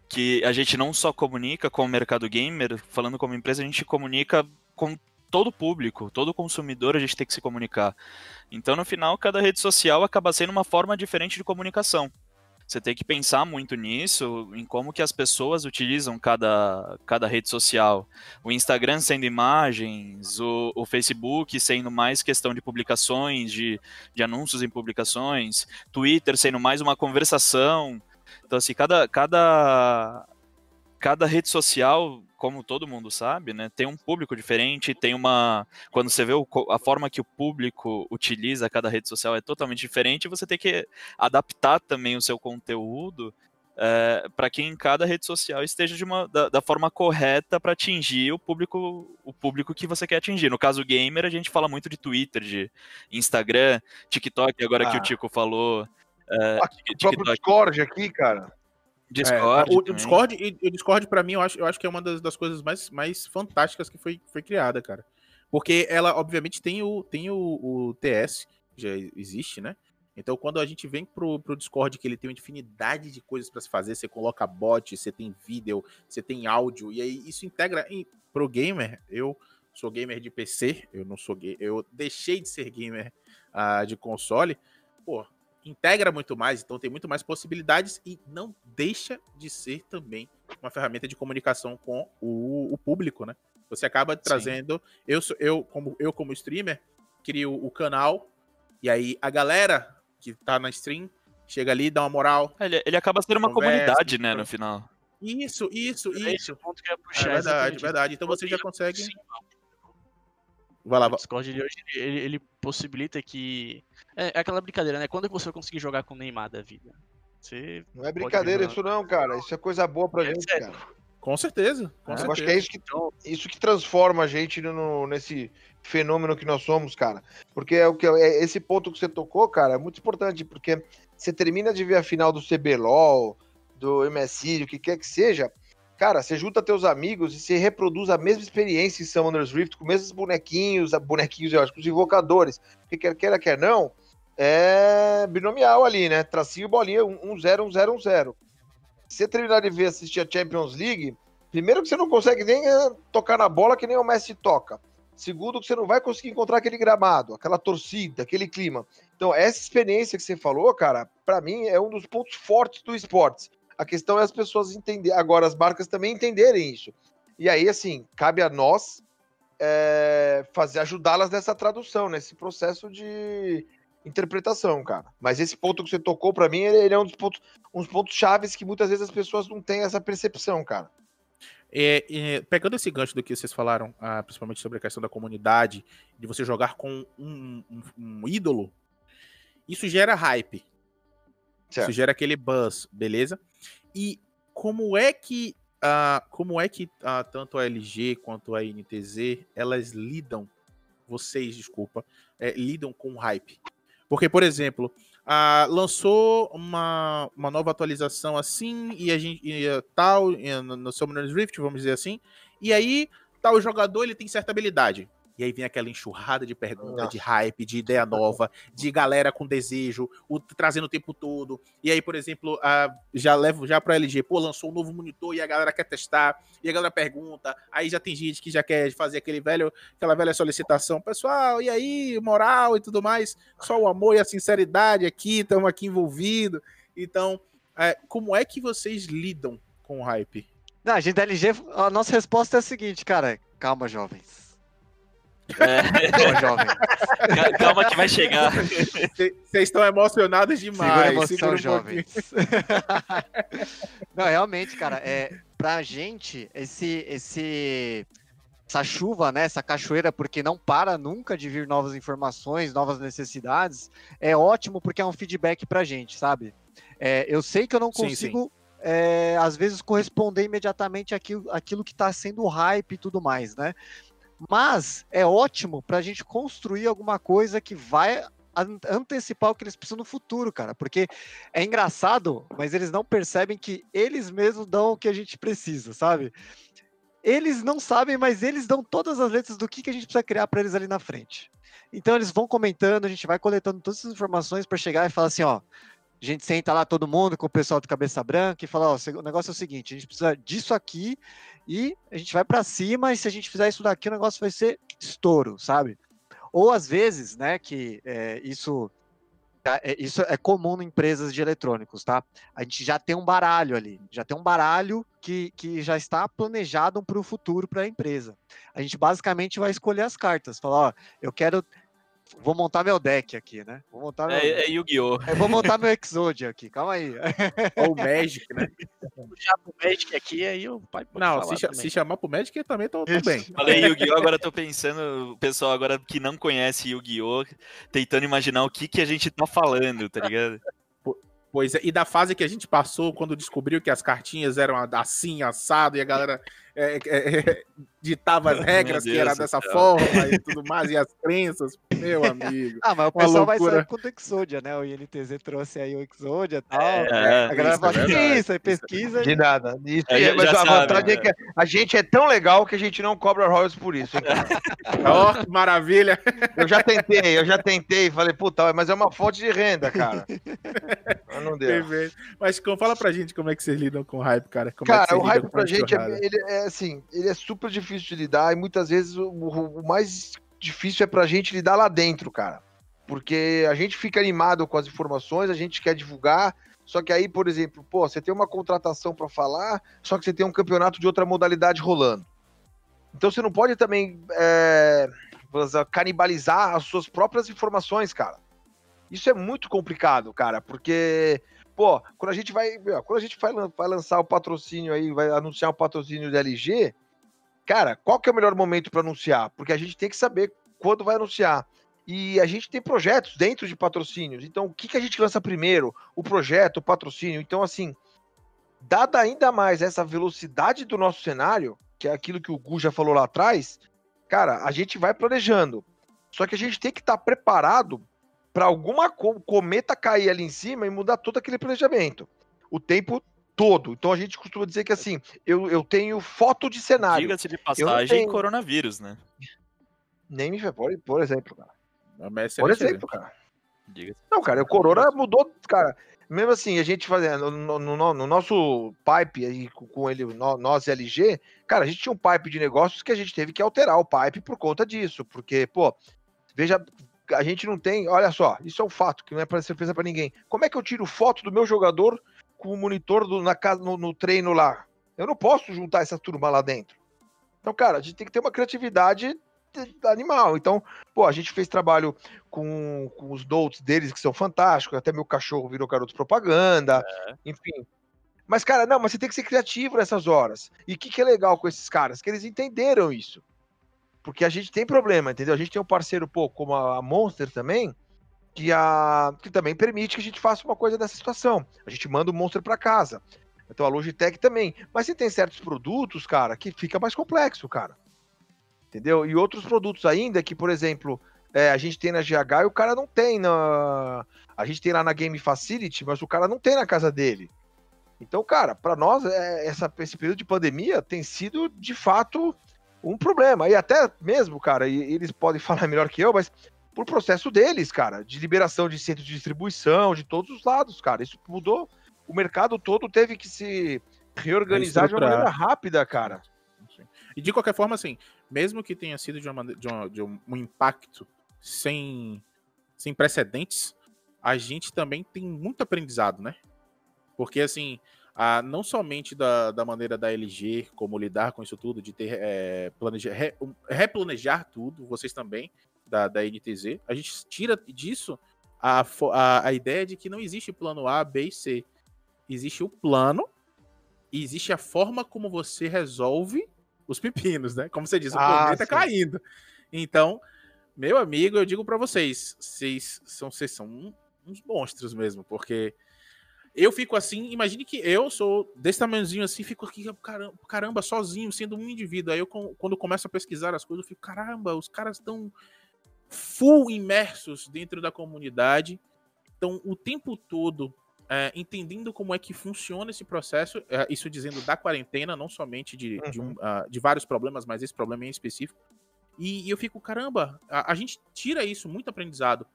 que a gente não só comunica com o mercado gamer, falando como empresa, a gente comunica com todo o público, todo consumidor a gente tem que se comunicar. Então, no final, cada rede social acaba sendo uma forma diferente de comunicação. Você tem que pensar muito nisso, em como que as pessoas utilizam cada, cada rede social. O Instagram sendo imagens, o, o Facebook sendo mais questão de publicações, de, de anúncios em publicações, Twitter sendo mais uma conversação. Então, assim, cada, cada, cada rede social como todo mundo sabe, né, tem um público diferente, tem uma. Quando você vê o, a forma que o público utiliza cada rede social é totalmente diferente, você tem que adaptar também o seu conteúdo é, para que em cada rede social esteja de uma, da, da forma correta para atingir o público, o público que você quer atingir. No caso gamer, a gente fala muito de Twitter, de Instagram, TikTok, agora ah. que o ah. Tico falou. É, o próprio Discord aqui, cara. Discord. É, o, o, Discord, e o Discord, para mim, eu acho, eu acho que é uma das, das coisas mais, mais fantásticas que foi, foi criada, cara. Porque ela, obviamente, tem o, tem o, o TS, já existe, né? Então, quando a gente vem pro, pro Discord, que ele tem uma infinidade de coisas para se fazer, você coloca bot, você tem vídeo, você tem áudio, e aí isso integra em, pro gamer. Eu sou gamer de PC, eu não sou eu deixei de ser gamer uh, de console. Pô, integra muito mais, então tem muito mais possibilidades e não deixa de ser também uma ferramenta de comunicação com o, o público, né? Você acaba trazendo, eu, eu como eu como streamer crio o canal e aí a galera que tá na stream chega ali, dá uma moral. Ele, ele acaba sendo uma conversa, comunidade, né, no final. Isso, isso, é isso. Ponto que é, puxar, é verdade, verdade. Então você já consegue. Vai lá, O vai. Discord ele, hoje ele, ele possibilita que. É, é aquela brincadeira, né? Quando é que você vai conseguir jogar com o Neymar da vida? Você. Não é brincadeira isso não, cara. Isso é coisa boa pra É gente, sério. cara. Com certeza. Com Eu certeza. acho que é isso que, isso que transforma a gente no, nesse fenômeno que nós somos, cara. Porque é o que é esse ponto que você tocou, cara, é muito importante, porque você termina de ver a final do CBLOL, do MSI, o que quer que seja, cara, você junta teus amigos e você reproduz a mesma experiência em Summoner's Rift, com os mesmos bonequinhos, bonequinhos, eu acho, os invocadores, porque quer queira, quer não, é binomial ali, né? Tracinho e bolinha, 1-0, 1-0, 1-0. Se você terminar de ver assistir a Champions League, primeiro que você não consegue nem eh, tocar na bola que nem o Messi toca. Segundo, que você não vai conseguir encontrar aquele gramado, aquela torcida, aquele clima. Então, essa experiência que você falou, cara, pra mim é um dos pontos fortes do esportes. A questão é as pessoas entenderem, agora as marcas também entenderem isso. E aí, assim, cabe a nós eh, fazer ajudá-las nessa tradução, nesse processo de interpretação, cara. Mas esse ponto que você tocou, pra mim, ele é um dos pontos, uns pontos chaves que muitas vezes as pessoas não têm essa percepção, cara. É, é, pegando esse gancho do que vocês falaram, ah, principalmente sobre a questão da comunidade, de você jogar com um, um- um ídolo, isso gera hype. Certo. Isso gera aquele buzz, beleza? E como é que, ah, como é que ah, tanto a LG quanto a NTZ elas lidam, vocês, desculpa, é, lidam com hype? Porque, por exemplo, lançou uma, uma nova atualização assim, e a gente e, tal, eh, no, no Summoner's Rift, vamos dizer assim, e aí tal jogador ele tem certa habilidade. E aí vem aquela enxurrada de perguntas, de hype, de ideia nova, de galera com desejo, o, trazendo o tempo todo. E aí, por exemplo, ah, já levo já para LG, pô, lançou um novo monitor e a galera quer testar, e a galera pergunta, aí já tem gente que já quer fazer aquele velho, aquela velha solicitação, pessoal, e aí, moral e tudo mais, só o amor e a sinceridade aqui, estamos aqui envolvidos. Então, é, como é que vocês lidam com o hype? Não, a gente da LG, a nossa resposta é a seguinte, cara. Calma, jovens. É, Calma, jovem. ca- calma que vai chegar. Vocês estão emocionados demais. Segura a emoção, segura um jovens. Não, realmente, cara, é, pra gente, esse, esse, essa chuva, né, essa cachoeira, porque não para nunca de vir novas informações, novas necessidades, é ótimo porque é um feedback pra gente, sabe? É, eu sei que eu não Sim, consigo, é, às vezes, corresponder imediatamente àquilo, àquilo que está sendo hype e tudo mais, né? Mas é ótimo para a gente construir alguma coisa que vai an- antecipar o que eles precisam no futuro, cara. Porque é engraçado, mas eles não percebem que eles mesmos dão o que a gente precisa, sabe? Eles não sabem, mas eles dão todas as letras do que, que a gente precisa criar para eles ali na frente. Então eles vão comentando, a gente vai coletando todas essas informações para chegar e falar assim, ó, a gente senta lá todo mundo com o pessoal do cabeça branca e fala, ó, o negócio é o seguinte, a gente precisa disso aqui e a gente vai para cima e se a gente fizer isso daqui o negócio vai ser estouro, sabe? Ou às vezes, né, que é, isso é, isso é comum em empresas de eletrônicos, tá? A gente já tem um baralho ali, já tem um baralho que, que já está planejado para o futuro para a empresa. A gente basicamente vai escolher as cartas, falar, ó, eu quero vou montar meu deck aqui, né? Vou montar meu, É, é Yu-Gi-Oh! eu vou montar meu Exodia aqui, calma aí. Ou Magic, né? puxar pro Magic aqui, aí o pai pode Não, falar se, também. se chamar pro Magic, eu também tô, tô bem. Falei Yu-Gi-Oh! Agora tô pensando, o pessoal agora que não conhece Yu-Gi-Oh! tentando imaginar o que, que a gente tá falando, tá ligado? Pois é, e da fase que a gente passou quando descobriu que as cartinhas eram assim, assado, e a galera é, é, é, ditava as regras que era dessa céu. forma e tudo mais, e as crenças, meu amigo. Ah, mas o Uma pessoal vai loucura. sair com o Exodia, né? O INTZ trouxe aí o Exodia e tal. É, a galera isso fala, é que é isso? Aí pesquisa. De nada. Isso É, é, mas a vantagem é né? que a gente é tão legal que a gente não cobra royalties por isso. Ó, que maravilha. Eu já tentei, eu já tentei, falei, puta, mas é uma fonte de renda, cara. Mas não deu. Mas fala pra gente como é que vocês lidam com o hype, cara. Como é que Cara, vocês o hype pra a gente é, ele é assim, ele é super difícil de lidar e muitas vezes o, o- mais difícil é pra gente lidar lá dentro, cara. Porque a gente fica animado com as informações, a gente quer divulgar, só que aí, por exemplo, pô, você tem uma contratação pra falar, só que você tem um campeonato de outra modalidade rolando. Então você não pode também é, canibalizar as suas próprias informações, cara. Isso é muito complicado, cara, porque pô, quando a gente vai, quando a gente vai, vai lançar o patrocínio aí, vai anunciar o patrocínio da LG, cara, qual que é o melhor momento para anunciar? Porque a gente tem que saber quando vai anunciar. E a gente tem projetos dentro de patrocínios. Então, o que, que a gente lança primeiro? O projeto, o patrocínio. Então, assim, dada ainda mais essa velocidade do nosso cenário, que é aquilo que o Gu já falou lá atrás, cara, a gente vai planejando. Só que a gente tem que estar tá preparado para alguma co cometa cair ali em cima e mudar todo aquele planejamento. O tempo todo. Então a gente costuma dizer que assim, eu, eu tenho foto de cenário. Diga-se de passagem, tenho... coronavírus, né? Nem me por, por exemplo, cara. Por exemplo, cara. Não, cara, o Corona mudou, cara. Mesmo assim, a gente fazendo no, no, no, nosso pipe aí com ele, nós e LG, cara, a gente tinha um pipe de negócios que a gente teve que alterar o pipe por conta disso, porque, pô, veja, a gente não tem, olha só, isso é um fato que não é para surpresa para ninguém. Como é que eu tiro foto do meu jogador com o monitor do, na casa, no, no treino lá? Eu não posso juntar essa turma lá dentro. Então, cara, a gente tem que ter uma criatividade animal. Então, pô, a gente fez trabalho com, com os notes deles que são fantásticos, até meu cachorro virou garoto propaganda, é. enfim. Mas, cara, não, mas você tem que ser criativo nessas horas. E o que, que é legal com esses caras? Que eles entenderam isso. Porque a gente tem problema, entendeu? A gente tem um parceiro, pô, como a Monster também, que, a, que também permite que a gente faça uma coisa dessa situação. A gente manda o Monster para casa. Então a Logitech também. Mas se tem certos produtos, cara, que fica mais complexo, cara entendeu? E outros produtos ainda que, por exemplo, é, a gente tem na GH e o cara não tem na. A gente tem lá na Game Facility, mas o cara não tem na casa dele. Então, cara, para nós, é, essa, esse período de pandemia tem sido, de fato, um problema. E até mesmo, cara, e eles podem falar melhor que eu, mas por processo deles, cara, de liberação de centro de distribuição, de todos os lados, cara. Isso mudou. O mercado todo teve que se reorganizar de uma maneira rápida, cara. E de qualquer forma, assim, mesmo que tenha sido de, uma, de, uma, de um, impacto sem, sem precedentes, a gente também tem muito aprendizado, né? Porque, assim, a, não somente da, da maneira da LG, como lidar com isso tudo, de ter é, planejar, re, replanejar tudo, vocês também, da, da NTZ, a gente tira disso a, a, a ideia de que não existe plano A, B e C. Existe o plano e existe a forma como você resolve os pepinos, né? Como você diz, o ah, planeta sim. caindo. Então, meu amigo, eu digo para vocês, vocês são, vocês são uns monstros mesmo, porque eu fico assim, imagine que eu sou desse tamanhozinho assim, fico aqui, caramba, caramba, sozinho, sendo um indivíduo. Aí eu, quando eu começo a pesquisar as coisas, eu fico, caramba, os caras estão full imersos dentro da comunidade, estão o tempo todo é, entendendo como é que funciona esse processo, é, isso dizendo da quarentena, não somente de, uhum. de, um, uh, de, vários problemas, mas esse problema em específico. E, e eu fico, caramba, a, a, gente tira isso, muito aprendizado,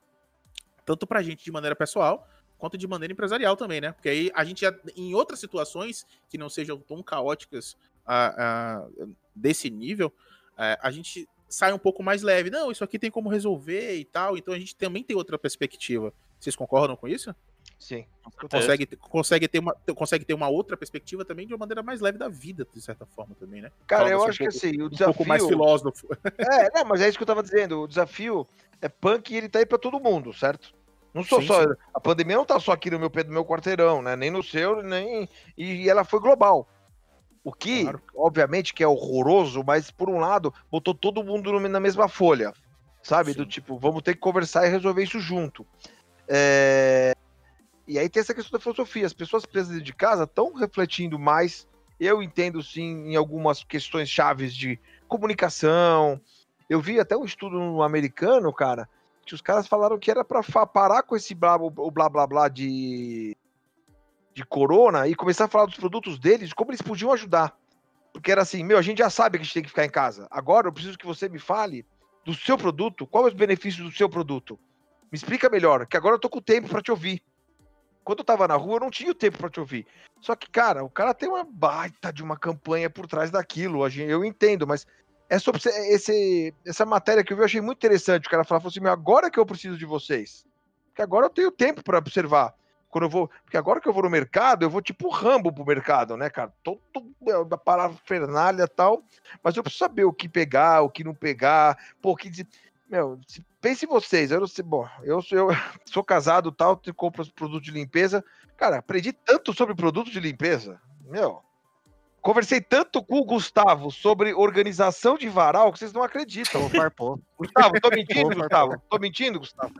tanto pra gente de maneira pessoal, quanto de maneira empresarial também, né? Porque aí a gente, já, em outras situações que não sejam tão caóticas uh, uh, desse nível, é, a gente sai um pouco mais leve. Não, isso aqui tem como resolver e tal, então a gente também tem outra perspectiva. Vocês concordam com isso? Sim. Consegue, consegue, ter uma, consegue ter uma outra perspectiva também de uma maneira mais leve da vida, de certa forma também, né? Cara, eu acho um pouco, que assim, o desafio. Um pouco mais filósofo. É, não, mas é isso que eu tava dizendo. O desafio é punk e ele tá aí pra todo mundo, certo? Não sou sim, só. Sim. A pandemia não tá só aqui no meu, no meu quarteirão, né? Nem no seu, nem. E ela foi global. O que, claro. obviamente, que é horroroso, mas por um lado, botou todo mundo na mesma folha. Sabe? Sim. Do tipo, vamos ter que conversar e resolver isso junto. É... E aí tem essa questão da filosofia. As pessoas presas de casa estão refletindo mais. Eu entendo sim em algumas questões chaves de comunicação. Eu vi até um estudo americano, cara, que os caras falaram que era para parar com esse blá, o blá blá blá de de corona e começar a falar dos produtos deles, como eles podiam ajudar. Porque era assim, meu, a gente já sabe que a gente tem que ficar em casa. Agora eu preciso que você me fale do seu produto, qual é os benefícios do seu produto. Me explica melhor, que agora eu tô com tempo para te ouvir quando eu tava na rua, eu não tinha o tempo para te ouvir. Só que, cara, o cara tem uma baita de uma campanha por trás daquilo. Eu entendo, mas é sobre esse, essa matéria que eu vi, eu achei muito interessante. O cara falou assim: agora que eu preciso de vocês. Porque agora eu tenho tempo para observar. Quando eu vou. Porque agora que eu vou no mercado, eu vou tipo rambo pro mercado, né, cara? Todo da parafernália e tal. Mas eu preciso saber o que pegar, o que não pegar. Pô, que. Meu, pense vocês, eu bom, eu, eu sou casado tal, compro produtos de limpeza. Cara, aprendi tanto sobre produtos de limpeza. Meu, conversei tanto com o Gustavo sobre organização de varal que vocês não acreditam. Farpou. Gustavo, tô mentindo, Pô, Gustavo? Tô mentindo, Gustavo?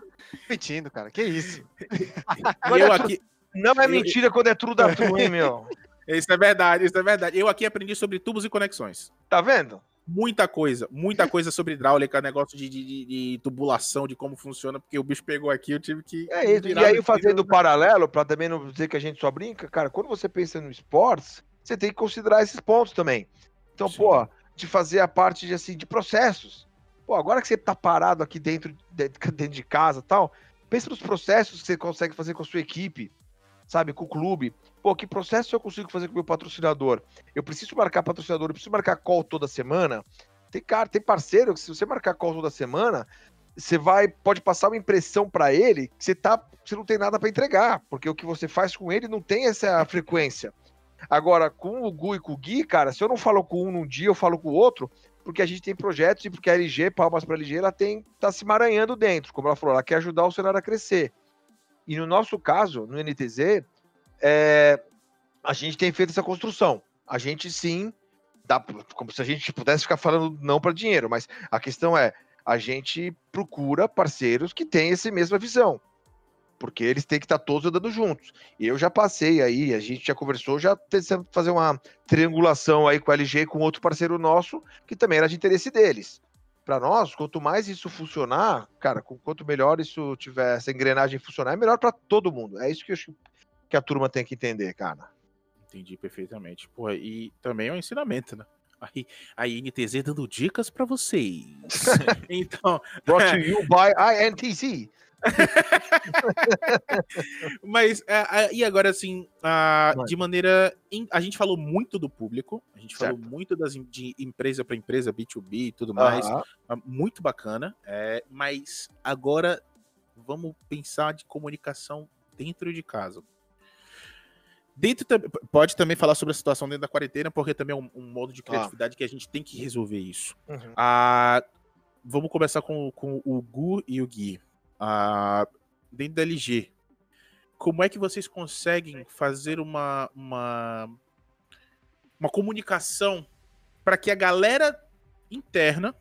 Mentindo, cara. Que isso? Eu aqui. Não é Eu- mentira quando é true da true, hein, meu? Isso é verdade, isso é verdade. Eu aqui aprendi sobre tubos e conexões. Tá vendo? Muita coisa, muita coisa sobre hidráulica, negócio de, de, de- tubulação, de como funciona, porque o bicho pegou aqui, eu tive que. É isso. E aí, fazendo o fio. paralelo, pra também não dizer que a gente só brinca, cara, quando você pensa no esportes, você tem que considerar esses pontos também. Então, Sim. pô, de fazer a parte de, assim, de processos. Pô, agora que você tá parado aqui dentro, de- dentro de casa e tal, pensa nos processos que você consegue fazer com a sua equipe, sabe, com o clube. Pô, que processo eu consigo fazer com o meu patrocinador? Eu preciso marcar patrocinador, eu preciso marcar call toda semana. Tem cara, tem parceiro que se você marcar call toda semana, você vai pode passar uma impressão para ele que você tá, você não tem nada para entregar, porque o que você faz com ele não tem essa frequência. Agora, com o Gu e com o Gui, cara, se eu não falo com um num dia, eu falo com o outro, porque a gente tem projetos e porque a LG, palmas para a LG, ela tem tá se maranhando dentro, como ela falou, ela quer ajudar o cenário a crescer. E no nosso caso, no NTZ, é, a gente tem feito essa construção. A gente sim, dá, como se a gente pudesse ficar falando não para dinheiro, mas a questão é, a gente procura parceiros que têm essa mesma visão. Porque eles têm que estar todos andando juntos. E eu já passei aí, a gente já conversou, já pensamos fazer uma triangulação aí com a LG e com outro parceiro nosso, que também era de interesse deles. Para nós, quanto mais isso funcionar, cara, com- quanto melhor isso tiver, essa engrenagem funcionar, é melhor para todo mundo. É isso que eu acho que a turma tem que entender, cara. Entendi perfeitamente. Pô, e também é um ensinamento, né? A INTZ dando dicas pra vocês. então, Brought to you by INTZ. mas é, é, e agora assim, de maneira, em- a gente falou muito do público, a gente falou Certo. muito das de empresa para empresa, B2B e tudo mais, Aham. Ah, muito bacana. é, mas agora vamos pensar de comunicação dentro de casa. Dentro pode também falar sobre a situação dentro da quarentena, porque também é um, um modo de criatividade que a gente tem que resolver isso. Uhum. Ah, vamos começar com, com o Gu e o Gui. Ah, dentro da LG, como é que vocês conseguem fazer uma, uma, uma comunicação para que a galera interna,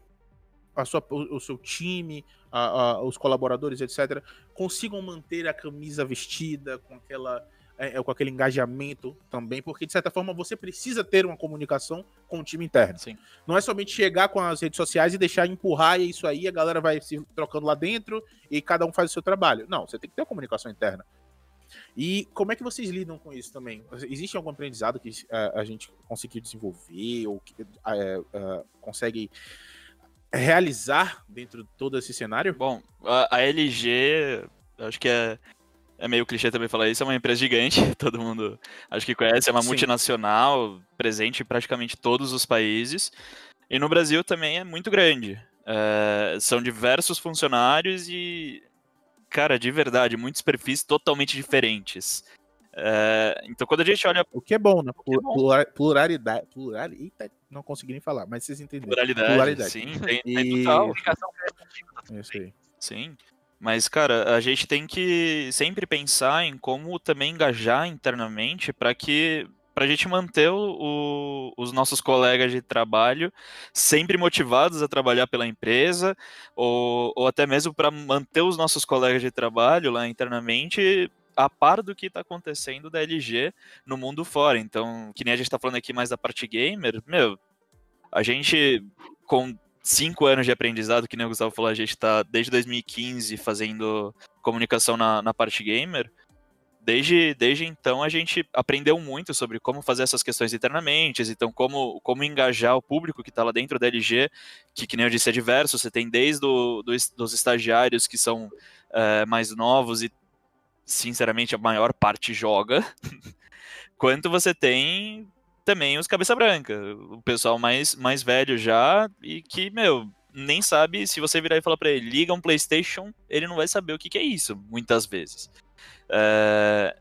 a sua, o, o seu time, a- a- os colaboradores, etc., consigam manter a camisa vestida com aquela é, é, com aquele engajamento também, porque de certa forma você precisa ter uma comunicação com o time interno. Sim. Não é somente chegar com as redes sociais e deixar empurrar e é isso aí, a galera vai se trocando lá dentro e cada um faz o seu trabalho. Não, você tem que ter uma comunicação interna. E como é que vocês lidam com isso também? Existe algum aprendizado que eh, a gente conseguiu desenvolver ou que eh, consegue realizar dentro de todo esse cenário? Bom, a, a LG, acho que é, é meio clichê também falar isso, é uma empresa gigante, todo mundo acho que conhece, é uma Sim. multinacional, presente em praticamente todos os países. E no Brasil também é muito grande. É, são diversos funcionários e, cara, de verdade, muitos perfis totalmente diferentes. É, então quando a gente olha O que é bom, né? que é bom. Plura- Pluralidade. Plural, eita, não consegui nem falar, mas vocês entenderam. pluralidade, Pluralidade. sim, tem, tem total. Isso aí. Sim. Mas, cara, a gente tem que sempre pensar em como também engajar internamente para que para a gente manter o- os nossos colegas de trabalho sempre motivados a trabalhar pela empresa, ou, ou até mesmo para manter os nossos colegas de trabalho lá internamente a par do que está acontecendo da LG no mundo fora. Então, que nem a gente está falando aqui mais da parte gamer, meu, a gente com cinco anos de aprendizado, que nem o Gustavo falou, a gente está desde 2015 fazendo comunicação na, na parte gamer. Desde, desde então a gente aprendeu muito sobre como fazer essas questões internamente, então como, como engajar o público que está lá dentro da LG, que, que nem eu disse, é diverso, você tem desde o, dos, dos estagiários que são é, mais novos e sinceramente a maior parte joga, quanto você tem também os cabeça branca, o pessoal mais, mais velho já e que, meu, nem sabe, se você virar e falar pra ele, liga um Playstation, ele não vai saber o que, que é isso, muitas vezes. É,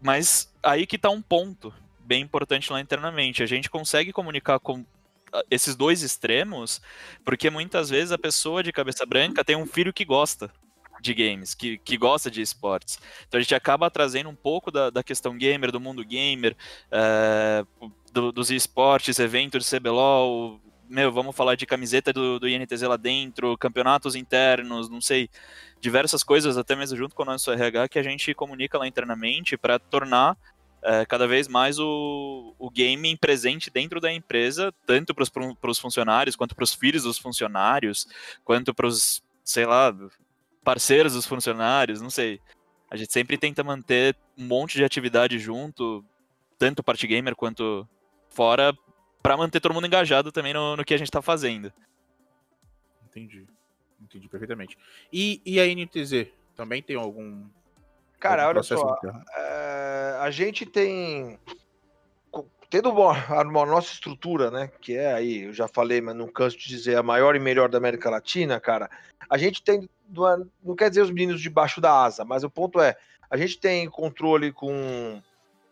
Mas aí que tá um ponto bem importante lá internamente, a gente consegue comunicar com ah, esses dois extremos, porque muitas vezes a pessoa de cabeça branca tem um filho que gosta. De games, que, que gosta de esportes. Então a gente acaba trazendo um pouco da, da questão gamer, do mundo gamer, é, do, dos esportes, eventos de CBLOL, meu, vamos falar de camiseta do, do INTZ lá dentro, campeonatos internos, não sei, diversas coisas, até mesmo junto com o nosso RH, que a gente comunica lá internamente para tornar é, cada vez mais o, o gaming presente dentro da empresa, tanto para os funcionários, quanto para os filhos dos funcionários, quanto para os, sei lá, parceiros dos funcionários, não sei. A gente sempre tenta manter um monte de atividade junto, tanto parte gamer quanto fora, para manter todo mundo engajado também no, no que a gente está fazendo. Entendi. Entendi perfeitamente. E, e a NTZ? Também tem algum. Cara, algum olha só. É, a gente tem. Tendo uma, uma, nossa estrutura, né? Que é aí, eu já falei, mas não canso de dizer, a maior e melhor da América Latina, cara. A gente tem. Não quer dizer os meninos debaixo da asa, mas o ponto é: a gente tem controle com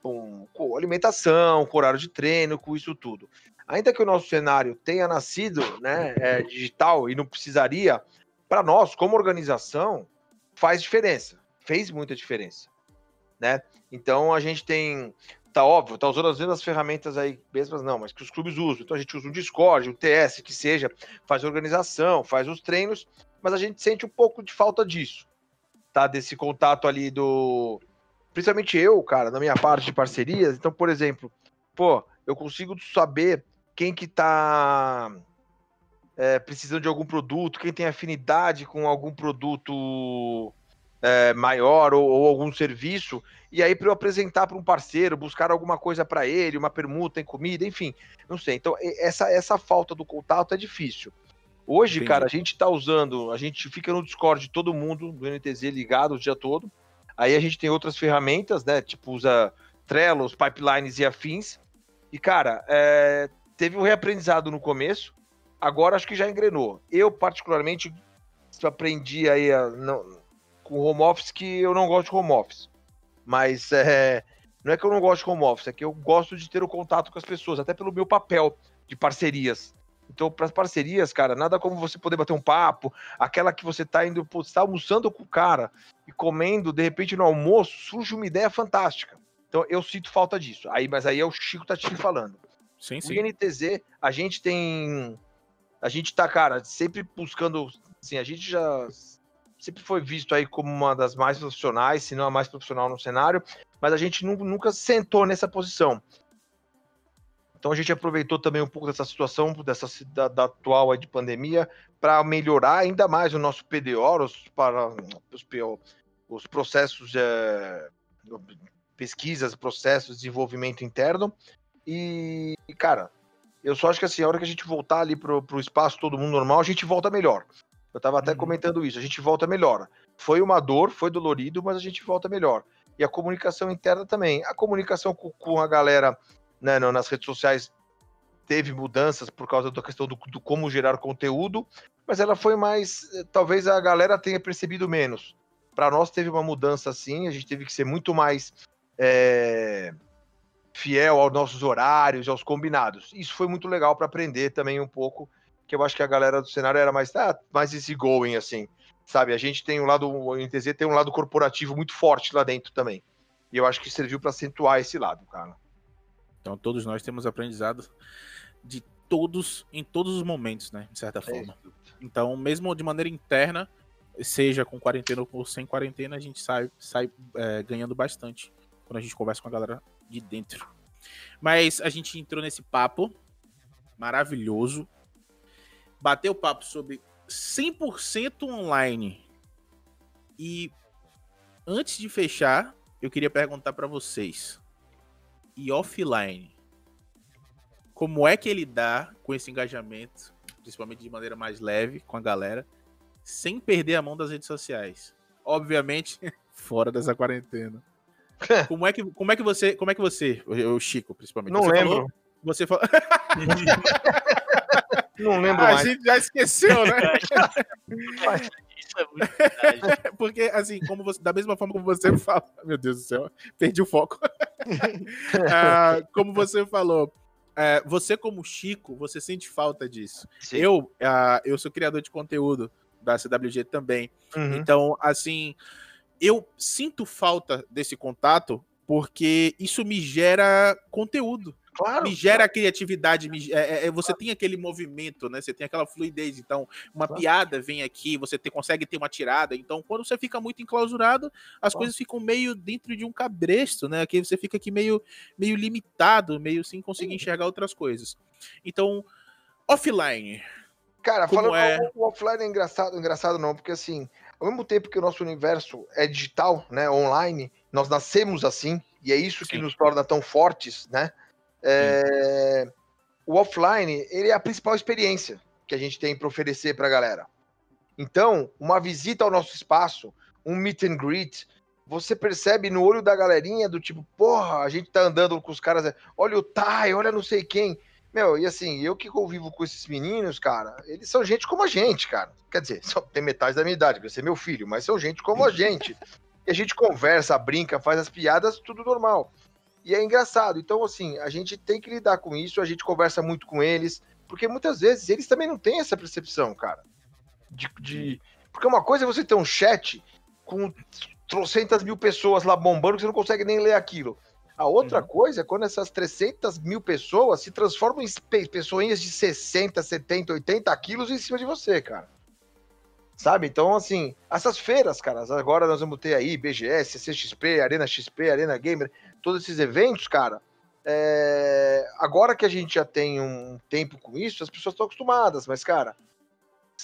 com, com alimentação, com horário de treino, com isso tudo. Ainda que o nosso cenário tenha nascido né, é, digital e não precisaria, para nós, como organização, faz diferença. Fez muita diferença. Né? Então a gente tem. Tá óbvio, tá usando as mesmas ferramentas aí, mesmas não, mas que os clubes usam. Então a gente usa um Discord, um TS, que seja, faz organização, faz os treinos, mas a gente sente um pouco de falta disso, tá? Desse contato ali do, principalmente eu, cara, na minha parte de parcerias. Então, por exemplo, pô, eu consigo saber quem que tá é, precisando de algum produto, quem tem afinidade com algum produto é, maior ou, ou, algum serviço, e aí para eu apresentar para um parceiro, buscar alguma coisa para ele, uma permuta em comida, enfim, não sei. Então, essa, essa falta do contato é difícil. Hoje, Entendi. cara, a gente está usando, a gente fica no Discord de todo mundo, do NTZ ligado o dia todo. Aí a gente tem outras ferramentas, né? Tipo, usa Trello, pipelines e afins. E, cara, é, teve um reaprendizado no começo, agora acho que já engrenou. Eu, particularmente, aprendi aí a, não, com home office que eu não gosto de home office. Mas é, não é que eu não gosto de home office, é que eu gosto de ter o contato com as pessoas, até pelo meu papel de parcerias. Então, para as parcerias, cara, nada como você poder bater um papo, aquela que você tá indo, pô, você tá almoçando com o cara e comendo, de repente no almoço, surge uma ideia fantástica. Então, eu sinto falta disso. Aí, mas aí é o Chico tá te falando. Sim, sim. O INTZ, a gente tem a gente tá, cara, sempre buscando, assim, a gente já sempre foi visto aí como uma das mais profissionais, se não a mais profissional no cenário, mas a gente nunca sentou nessa posição. Então a gente aproveitou também um pouco dessa situação, dessa da, da atual de pandemia, para melhorar ainda mais o nosso PDO, os, para os, os processos de pesquisas, processos de desenvolvimento interno. E, cara, eu só acho que assim, a hora que a gente voltar ali pro, pro espaço todo mundo normal, a gente volta melhor. Eu estava até uhum. comentando isso, a gente volta melhor. Foi uma dor, foi dolorido, mas a gente volta melhor. E a comunicação interna também. A comunicação com, com a galera né, nas redes sociais teve mudanças por causa da questão do, do, como gerar conteúdo, mas ela foi mais. Eh, talvez a galera tenha percebido menos. Para nós teve uma mudança assim, a gente teve que ser muito mais é, fiel aos nossos horários, aos combinados. Isso foi muito legal para aprender também um pouco, que eu acho que a galera do cenário era mais, ah, mais easygoing, assim. Sabe, a gente tem um lado, o NTZ tem um lado corporativo muito forte lá dentro também. E eu acho que serviu para acentuar esse lado, cara. Então todos nós temos aprendizado de todos, em todos os momentos, né? De certa é forma. Então, mesmo de maneira interna, seja com quarentena ou sem quarentena, a gente sai, sai é, ganhando bastante quando a gente conversa com a galera de dentro. Mas a gente entrou nesse papo maravilhoso. Bateu papo sobre 100% online. E antes de fechar, eu queria perguntar para vocês e offline. Como é que ele dá com esse engajamento, principalmente de maneira mais leve com a galera, sem perder a mão das redes sociais? Obviamente, fora dessa quarentena. Como é que, como é que você, como é que você, o Chico, principalmente, não você lembro. Falou, você falou Não lembro a mais. A gente já esqueceu, né? Isso é muito verdade. Porque, assim, como você, da mesma forma como você fala. Meu Deus do céu, perdi o foco. ah, como você falou, é, você como Chico, você sente falta disso. Sim. Eu, uh, eu sou criador de conteúdo da CWG também. Uhum. Então, assim, eu sinto falta desse contato porque isso me gera conteúdo, Claro. me gera criatividade, me- é- é- é- você tem aquele movimento, né? Você tem aquela fluidez. Então, uma Claro. piada vem aqui, você te- consegue ter uma tirada. Então, quando você fica muito enclausurado, as Claro. coisas ficam meio dentro de um cabresto, né? Aqui você fica aqui meio, meio limitado, meio sem conseguir enxergar outras coisas. Então, offline. Cara, falando é? o offline é engraçado, engraçado não, porque assim, ao mesmo tempo que o nosso universo é digital, né, online, nós nascemos assim, e é isso que Sim. nos torna tão fortes, né? É, O offline, ele é a principal experiência que a gente tem para oferecer para a galera. Então, uma visita ao nosso espaço, um meet and greet, você percebe no olho da galerinha do tipo, porra, a gente tá andando com os caras, olha o Tai, olha não sei quem. Meu, e assim, eu que convivo com esses meninos, cara, eles são gente como a gente, cara. Quer dizer, só tem metade da minha idade, você é meu filho, mas são gente como a gente. E a gente conversa, brinca, faz as piadas, tudo normal. E é engraçado. Então, assim, a gente tem que lidar com isso, a gente conversa muito com eles, porque muitas vezes eles também não têm essa percepção, cara. De, de... Porque uma coisa é você ter um chat com trocentas mil pessoas lá bombando que você não consegue nem ler aquilo. A outra coisa é quando essas 300 mil pessoas se transformam em pe- pessoinhas de 60, 70, 80 quilos em cima de você, cara. Sabe? Então, assim, essas feiras, cara, agora nós vamos ter aí BGS, CXP, Arena XP, Arena Gamer, todos esses eventos, cara. é, Agora que a gente já tem um tempo com isso, as pessoas estão acostumadas, mas, cara,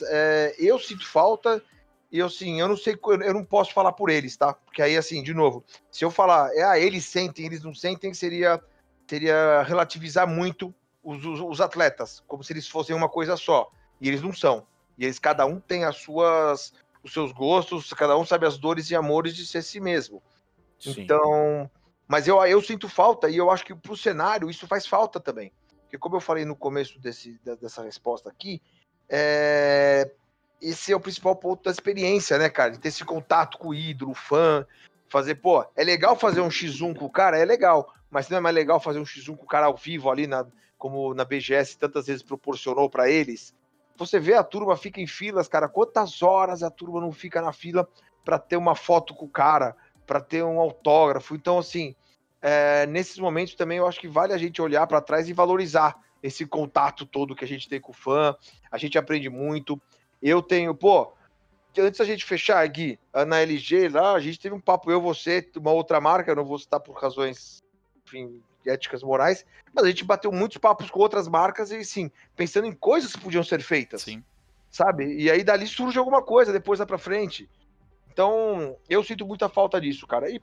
é, eu sinto falta e eu, assim, eu não sei, eu não posso falar por eles, tá? Porque aí, assim, de novo, se eu falar, é, ah, eles sentem, eles não sentem, seria, seria relativizar muito os, os, os atletas, como se eles fossem uma coisa só. E eles não são. E eles, cada um tem as suas, os seus gostos, cada um sabe as dores e amores de ser si mesmo. Então, mas eu, eu sinto falta e eu acho que pro cenário isso faz falta também. Porque como eu falei no começo desse, dessa resposta aqui, é, esse é o principal ponto da experiência, né, cara? De ter esse contato com o ídolo, o fã, fazer, pô, é legal fazer um X1 com o cara, é legal, mas não é mais legal fazer um X1 com o cara ao vivo ali, na, como na BGS tantas vezes proporcionou para eles. Você vê a turma fica em filas, cara, quantas horas a turma não fica na fila para ter uma foto com o cara, para ter um autógrafo. Então, assim, é, nesses momentos também eu acho que vale a gente olhar para trás e valorizar esse contato todo que a gente tem com o fã. A gente aprende muito. Eu tenho, pô, antes da gente fechar, Gui, na LG lá, a gente teve um papo, eu, você, uma outra marca, eu não vou citar por razões, enfim, éticas morais, mas a gente bateu muitos papos com outras marcas e, sim, pensando em coisas que podiam ser feitas Sim. sabe? E aí dali surge alguma coisa depois lá pra frente. Então, eu sinto muita falta disso, cara. E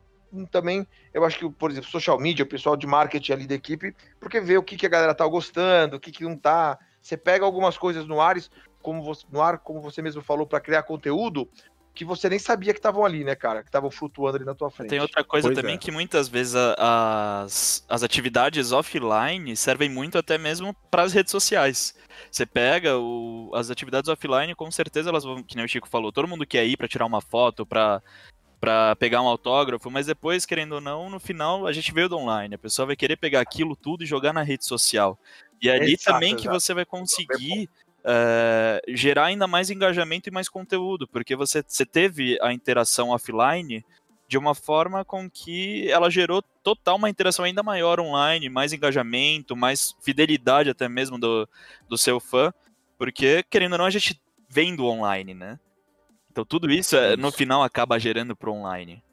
também, eu acho que, por exemplo, social media, o pessoal de marketing ali da equipe, porque vê o que, que a galera tá gostando, o que, que não tá. Você pega algumas coisas no ar, como você, no ar, como você mesmo falou, para criar conteúdo, que você nem sabia que estavam ali, né, cara? Que estavam flutuando ali na tua frente. Tem outra coisa Pois também é. que muitas vezes a- as, as atividades offline servem muito até mesmo para as redes sociais. Você pega o- as atividades offline, com certeza elas vão, que nem o Chico falou, todo mundo quer ir para tirar uma foto, para para pegar um autógrafo, mas depois, querendo ou não, no final a gente veio do online. A pessoa vai querer pegar aquilo tudo e jogar na rede social. E é ali Exato, também que exato. você vai conseguir é, gerar ainda mais engajamento e mais conteúdo, porque você, você teve a interação offline de uma forma com que ela gerou total uma interação ainda maior online, mais engajamento, mais fidelidade até mesmo do, do seu fã, porque, querendo ou não, a gente vem do online, né? Então tudo isso, é, no final acaba gerando pro online.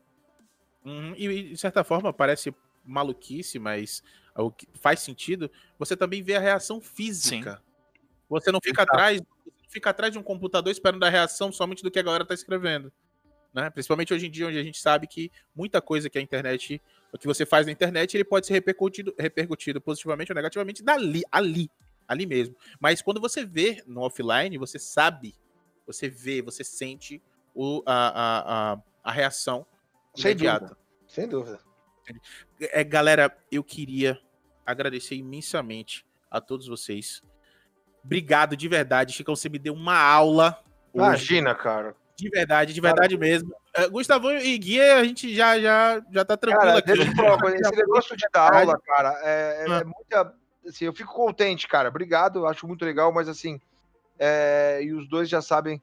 Uhum, E, de certa forma, parece maluquice, mas o que faz sentido. Você também vê a reação física. Você não fica atrás, fica atrás de um computador esperando a reação somente do que a galera tá escrevendo. Né? Principalmente hoje em dia, onde a gente sabe que muita coisa que a internet, o que você faz na internet, ele pode ser repercutido, repercutido positivamente ou negativamente dali, ali, ali mesmo. Mas quando você vê no offline, você sabe, você vê, você sente o, a, a, a, a reação Sem imediata. dúvida. Sem dúvida. É, galera, eu queria agradecer imensamente a todos vocês. Obrigado de verdade, Chico. Você me deu uma aula. hoje. Imagina, cara. De verdade, de verdade mesmo. É, Gustavo e Guia, a gente já, já, já tá tranquilo Cara, aqui. deixa eu falar coisa. Esse negócio de dar aula, cara, é, é- Ah. é muita. Assim, eu fico contente, cara. Obrigado, acho muito legal, mas assim. é, e os dois já sabem.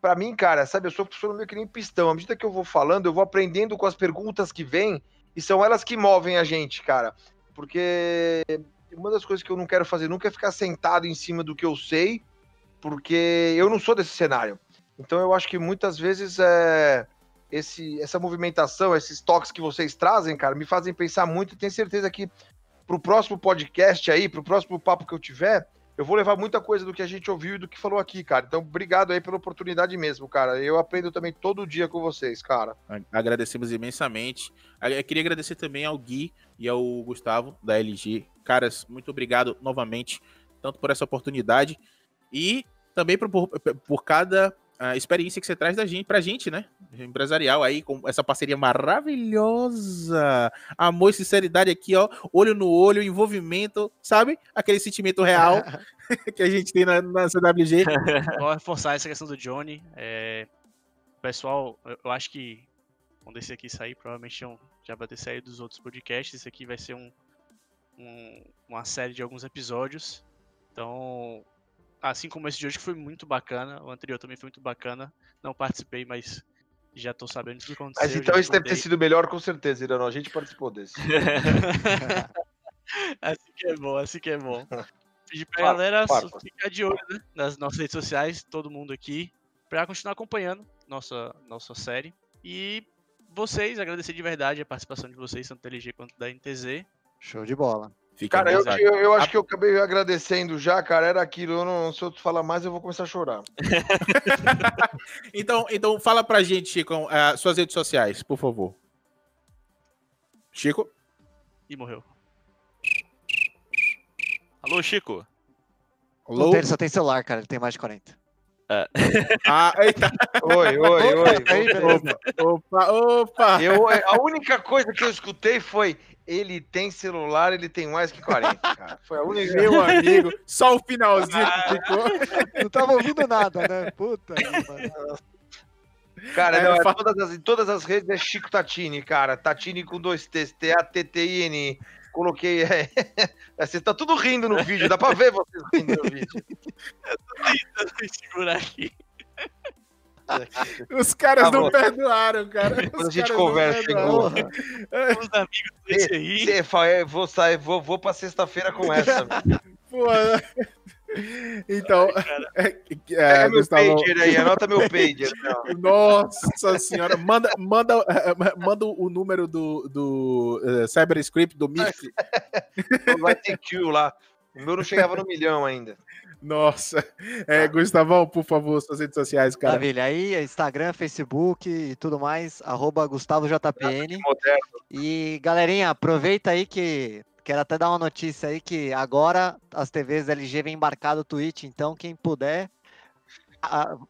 pra mim, cara, sabe, eu sou professor meio que nem pistão. À medida que eu vou falando, eu vou aprendendo com as perguntas que vêm e são elas que movem a gente, cara. Porque uma das coisas que eu não quero fazer nunca é ficar sentado em cima do que eu sei, porque eu não sou desse cenário. Então eu acho que muitas vezes é, esse, essa movimentação, esses toques que vocês trazem, cara, me fazem pensar muito e tenho certeza que pro próximo podcast aí, pro próximo papo que eu tiver, eu vou levar muita coisa do que a gente ouviu e do que falou aqui, cara. Então, obrigado aí pela oportunidade mesmo, cara. Eu aprendo também todo dia com vocês, cara. Agradecemos imensamente. Eu queria agradecer também ao Gui e ao Gustavo, da LG. Caras, muito obrigado novamente, tanto por essa oportunidade e também por, por, por cada a experiência que você traz da gente, pra gente, né? Empresarial aí, com essa parceria maravilhosa. Amor e sinceridade aqui, ó. Olho no olho, envolvimento, sabe? Aquele sentimento real que a gente tem na, na CWG. Vou reforçar essa questão do Johnny. É... Pessoal, eu acho que quando esse aqui sair, provavelmente já vai ter saído dos outros podcasts. Esse aqui vai ser um, um, uma série de alguns episódios. Então, assim como esse de hoje que foi muito bacana, o anterior também foi muito bacana. Não participei, mas já tô sabendo tudo que aconteceu. Mas então esse deve ter sido melhor com certeza, Irano. A gente participou desse. assim que é bom, assim que é bom. Pedir pra galera ficar de olho né, nas nossas redes sociais, todo mundo aqui, pra continuar acompanhando nossa, nossa série. E vocês, agradecer de verdade a participação de vocês, tanto da LG quanto da NTZ. Show de bola. Fica cara, eu, eu, eu, acho que eu acabei agradecendo já, cara. Era aquilo. Eu não, se eu falar mais, eu vou começar a chorar. então, então, fala pra gente, Chico, uh, suas redes sociais, por favor. Chico? E morreu. Alô, Chico? Alô? Ele só tem celular, cara. Ele tem mais de 40. É. Ah, eita. Oi, oi, oi. Opa, opa. Eu, a única coisa que eu escutei foi ele tem celular, ele tem mais que 40, cara. Foi a única. Meu amigo, só o finalzinho que ficou. Não tava ouvindo nada, né? Puta. Cara, é, não, é todas as, em todas as redes é Chico Tatini, cara. Tatini com dois T's, T-A-T-T-I-N. Coloquei. É, você tá tudo rindo no vídeo, dá pra ver vocês rindo no vídeo. Eu tô tentando segurar aqui. Os caras tá não perdoaram, cara. Depois a gente conversa, Os amigos desse aí. Você, vou sair, vou, vou pra sexta-feira com essa. Pô, então, é, é, meu Gustavo... pager aí, anota meu pager. Não. Nossa senhora, manda, manda, manda o número do, do uh, CyberScript do Myth. Vai ter kill lá. O meu não chegava no milhão ainda. Nossa. É, Gustavão, por favor, suas redes sociais, cara. Maravilha. Aí, Instagram, Facebook e tudo mais, arroba GustavoJPN. E, galerinha, aproveita aí que quero até dar uma notícia aí que agora as TVs LG vem embarcado o Twitch, então quem puder,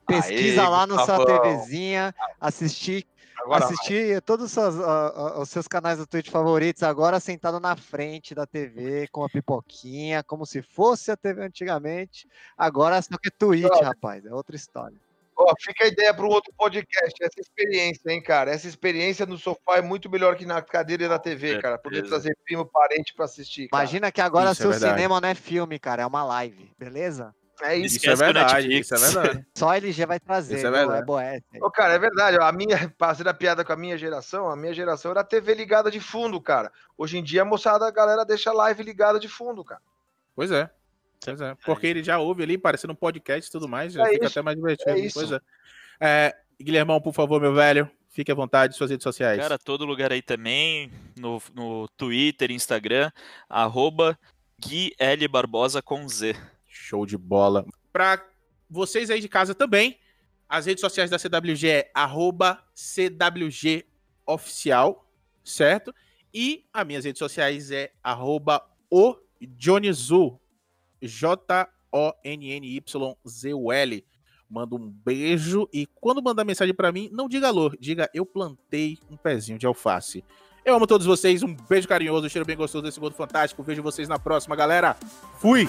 pesquisa Aê, lá na sua TVzinha, assistir Agora assistir vai. todos os seus, uh, os seus, canais do Twitch favoritos agora sentado na frente da TV com a pipoquinha, como se fosse a TV antigamente. Agora só que Twitch, rapaz, é outra história. Ó, fica a ideia para um outro podcast, essa experiência, hein, cara? Essa experiência no sofá é muito melhor que na cadeira e na TV, cara. Poder trazer primo, parente para assistir. Cara. Imagina que agora Isso seu é cinema não é filme, cara, é uma live, beleza? É isso, isso é verdade, isso é verdade. Só a LG vai trazer, isso é verdade. não é Ô, cara, é verdade. A minha, fazendo a piada com a minha geração, a minha geração era TV ligada de fundo, cara. Hoje em dia, a moçada, a galera deixa a live ligada de fundo, cara. Pois é. Pois é. Porque ele já ouve ali, parecendo um podcast e tudo mais, já é fica isso. até mais divertido. É isso. Pois é. é. Guilhermão, por favor, meu velho, fique à vontade, suas redes sociais. Cara, todo lugar aí também, no, no Twitter, Instagram, arroba Gui L. Barbosa com Z. Show de bola. Para vocês aí de casa também, as redes sociais da CWG é CWGOficial, certo? E as minhas redes sociais é arroba o Johnnyzu, J-O-N-N-Y-Z-U-L. Manda um beijo e quando mandar mensagem para mim, não diga alô, diga eu plantei um pezinho de alface. Eu amo todos vocês, um beijo carinhoso, um cheiro bem gostoso desse mundo fantástico. Vejo vocês na próxima, galera. Fui!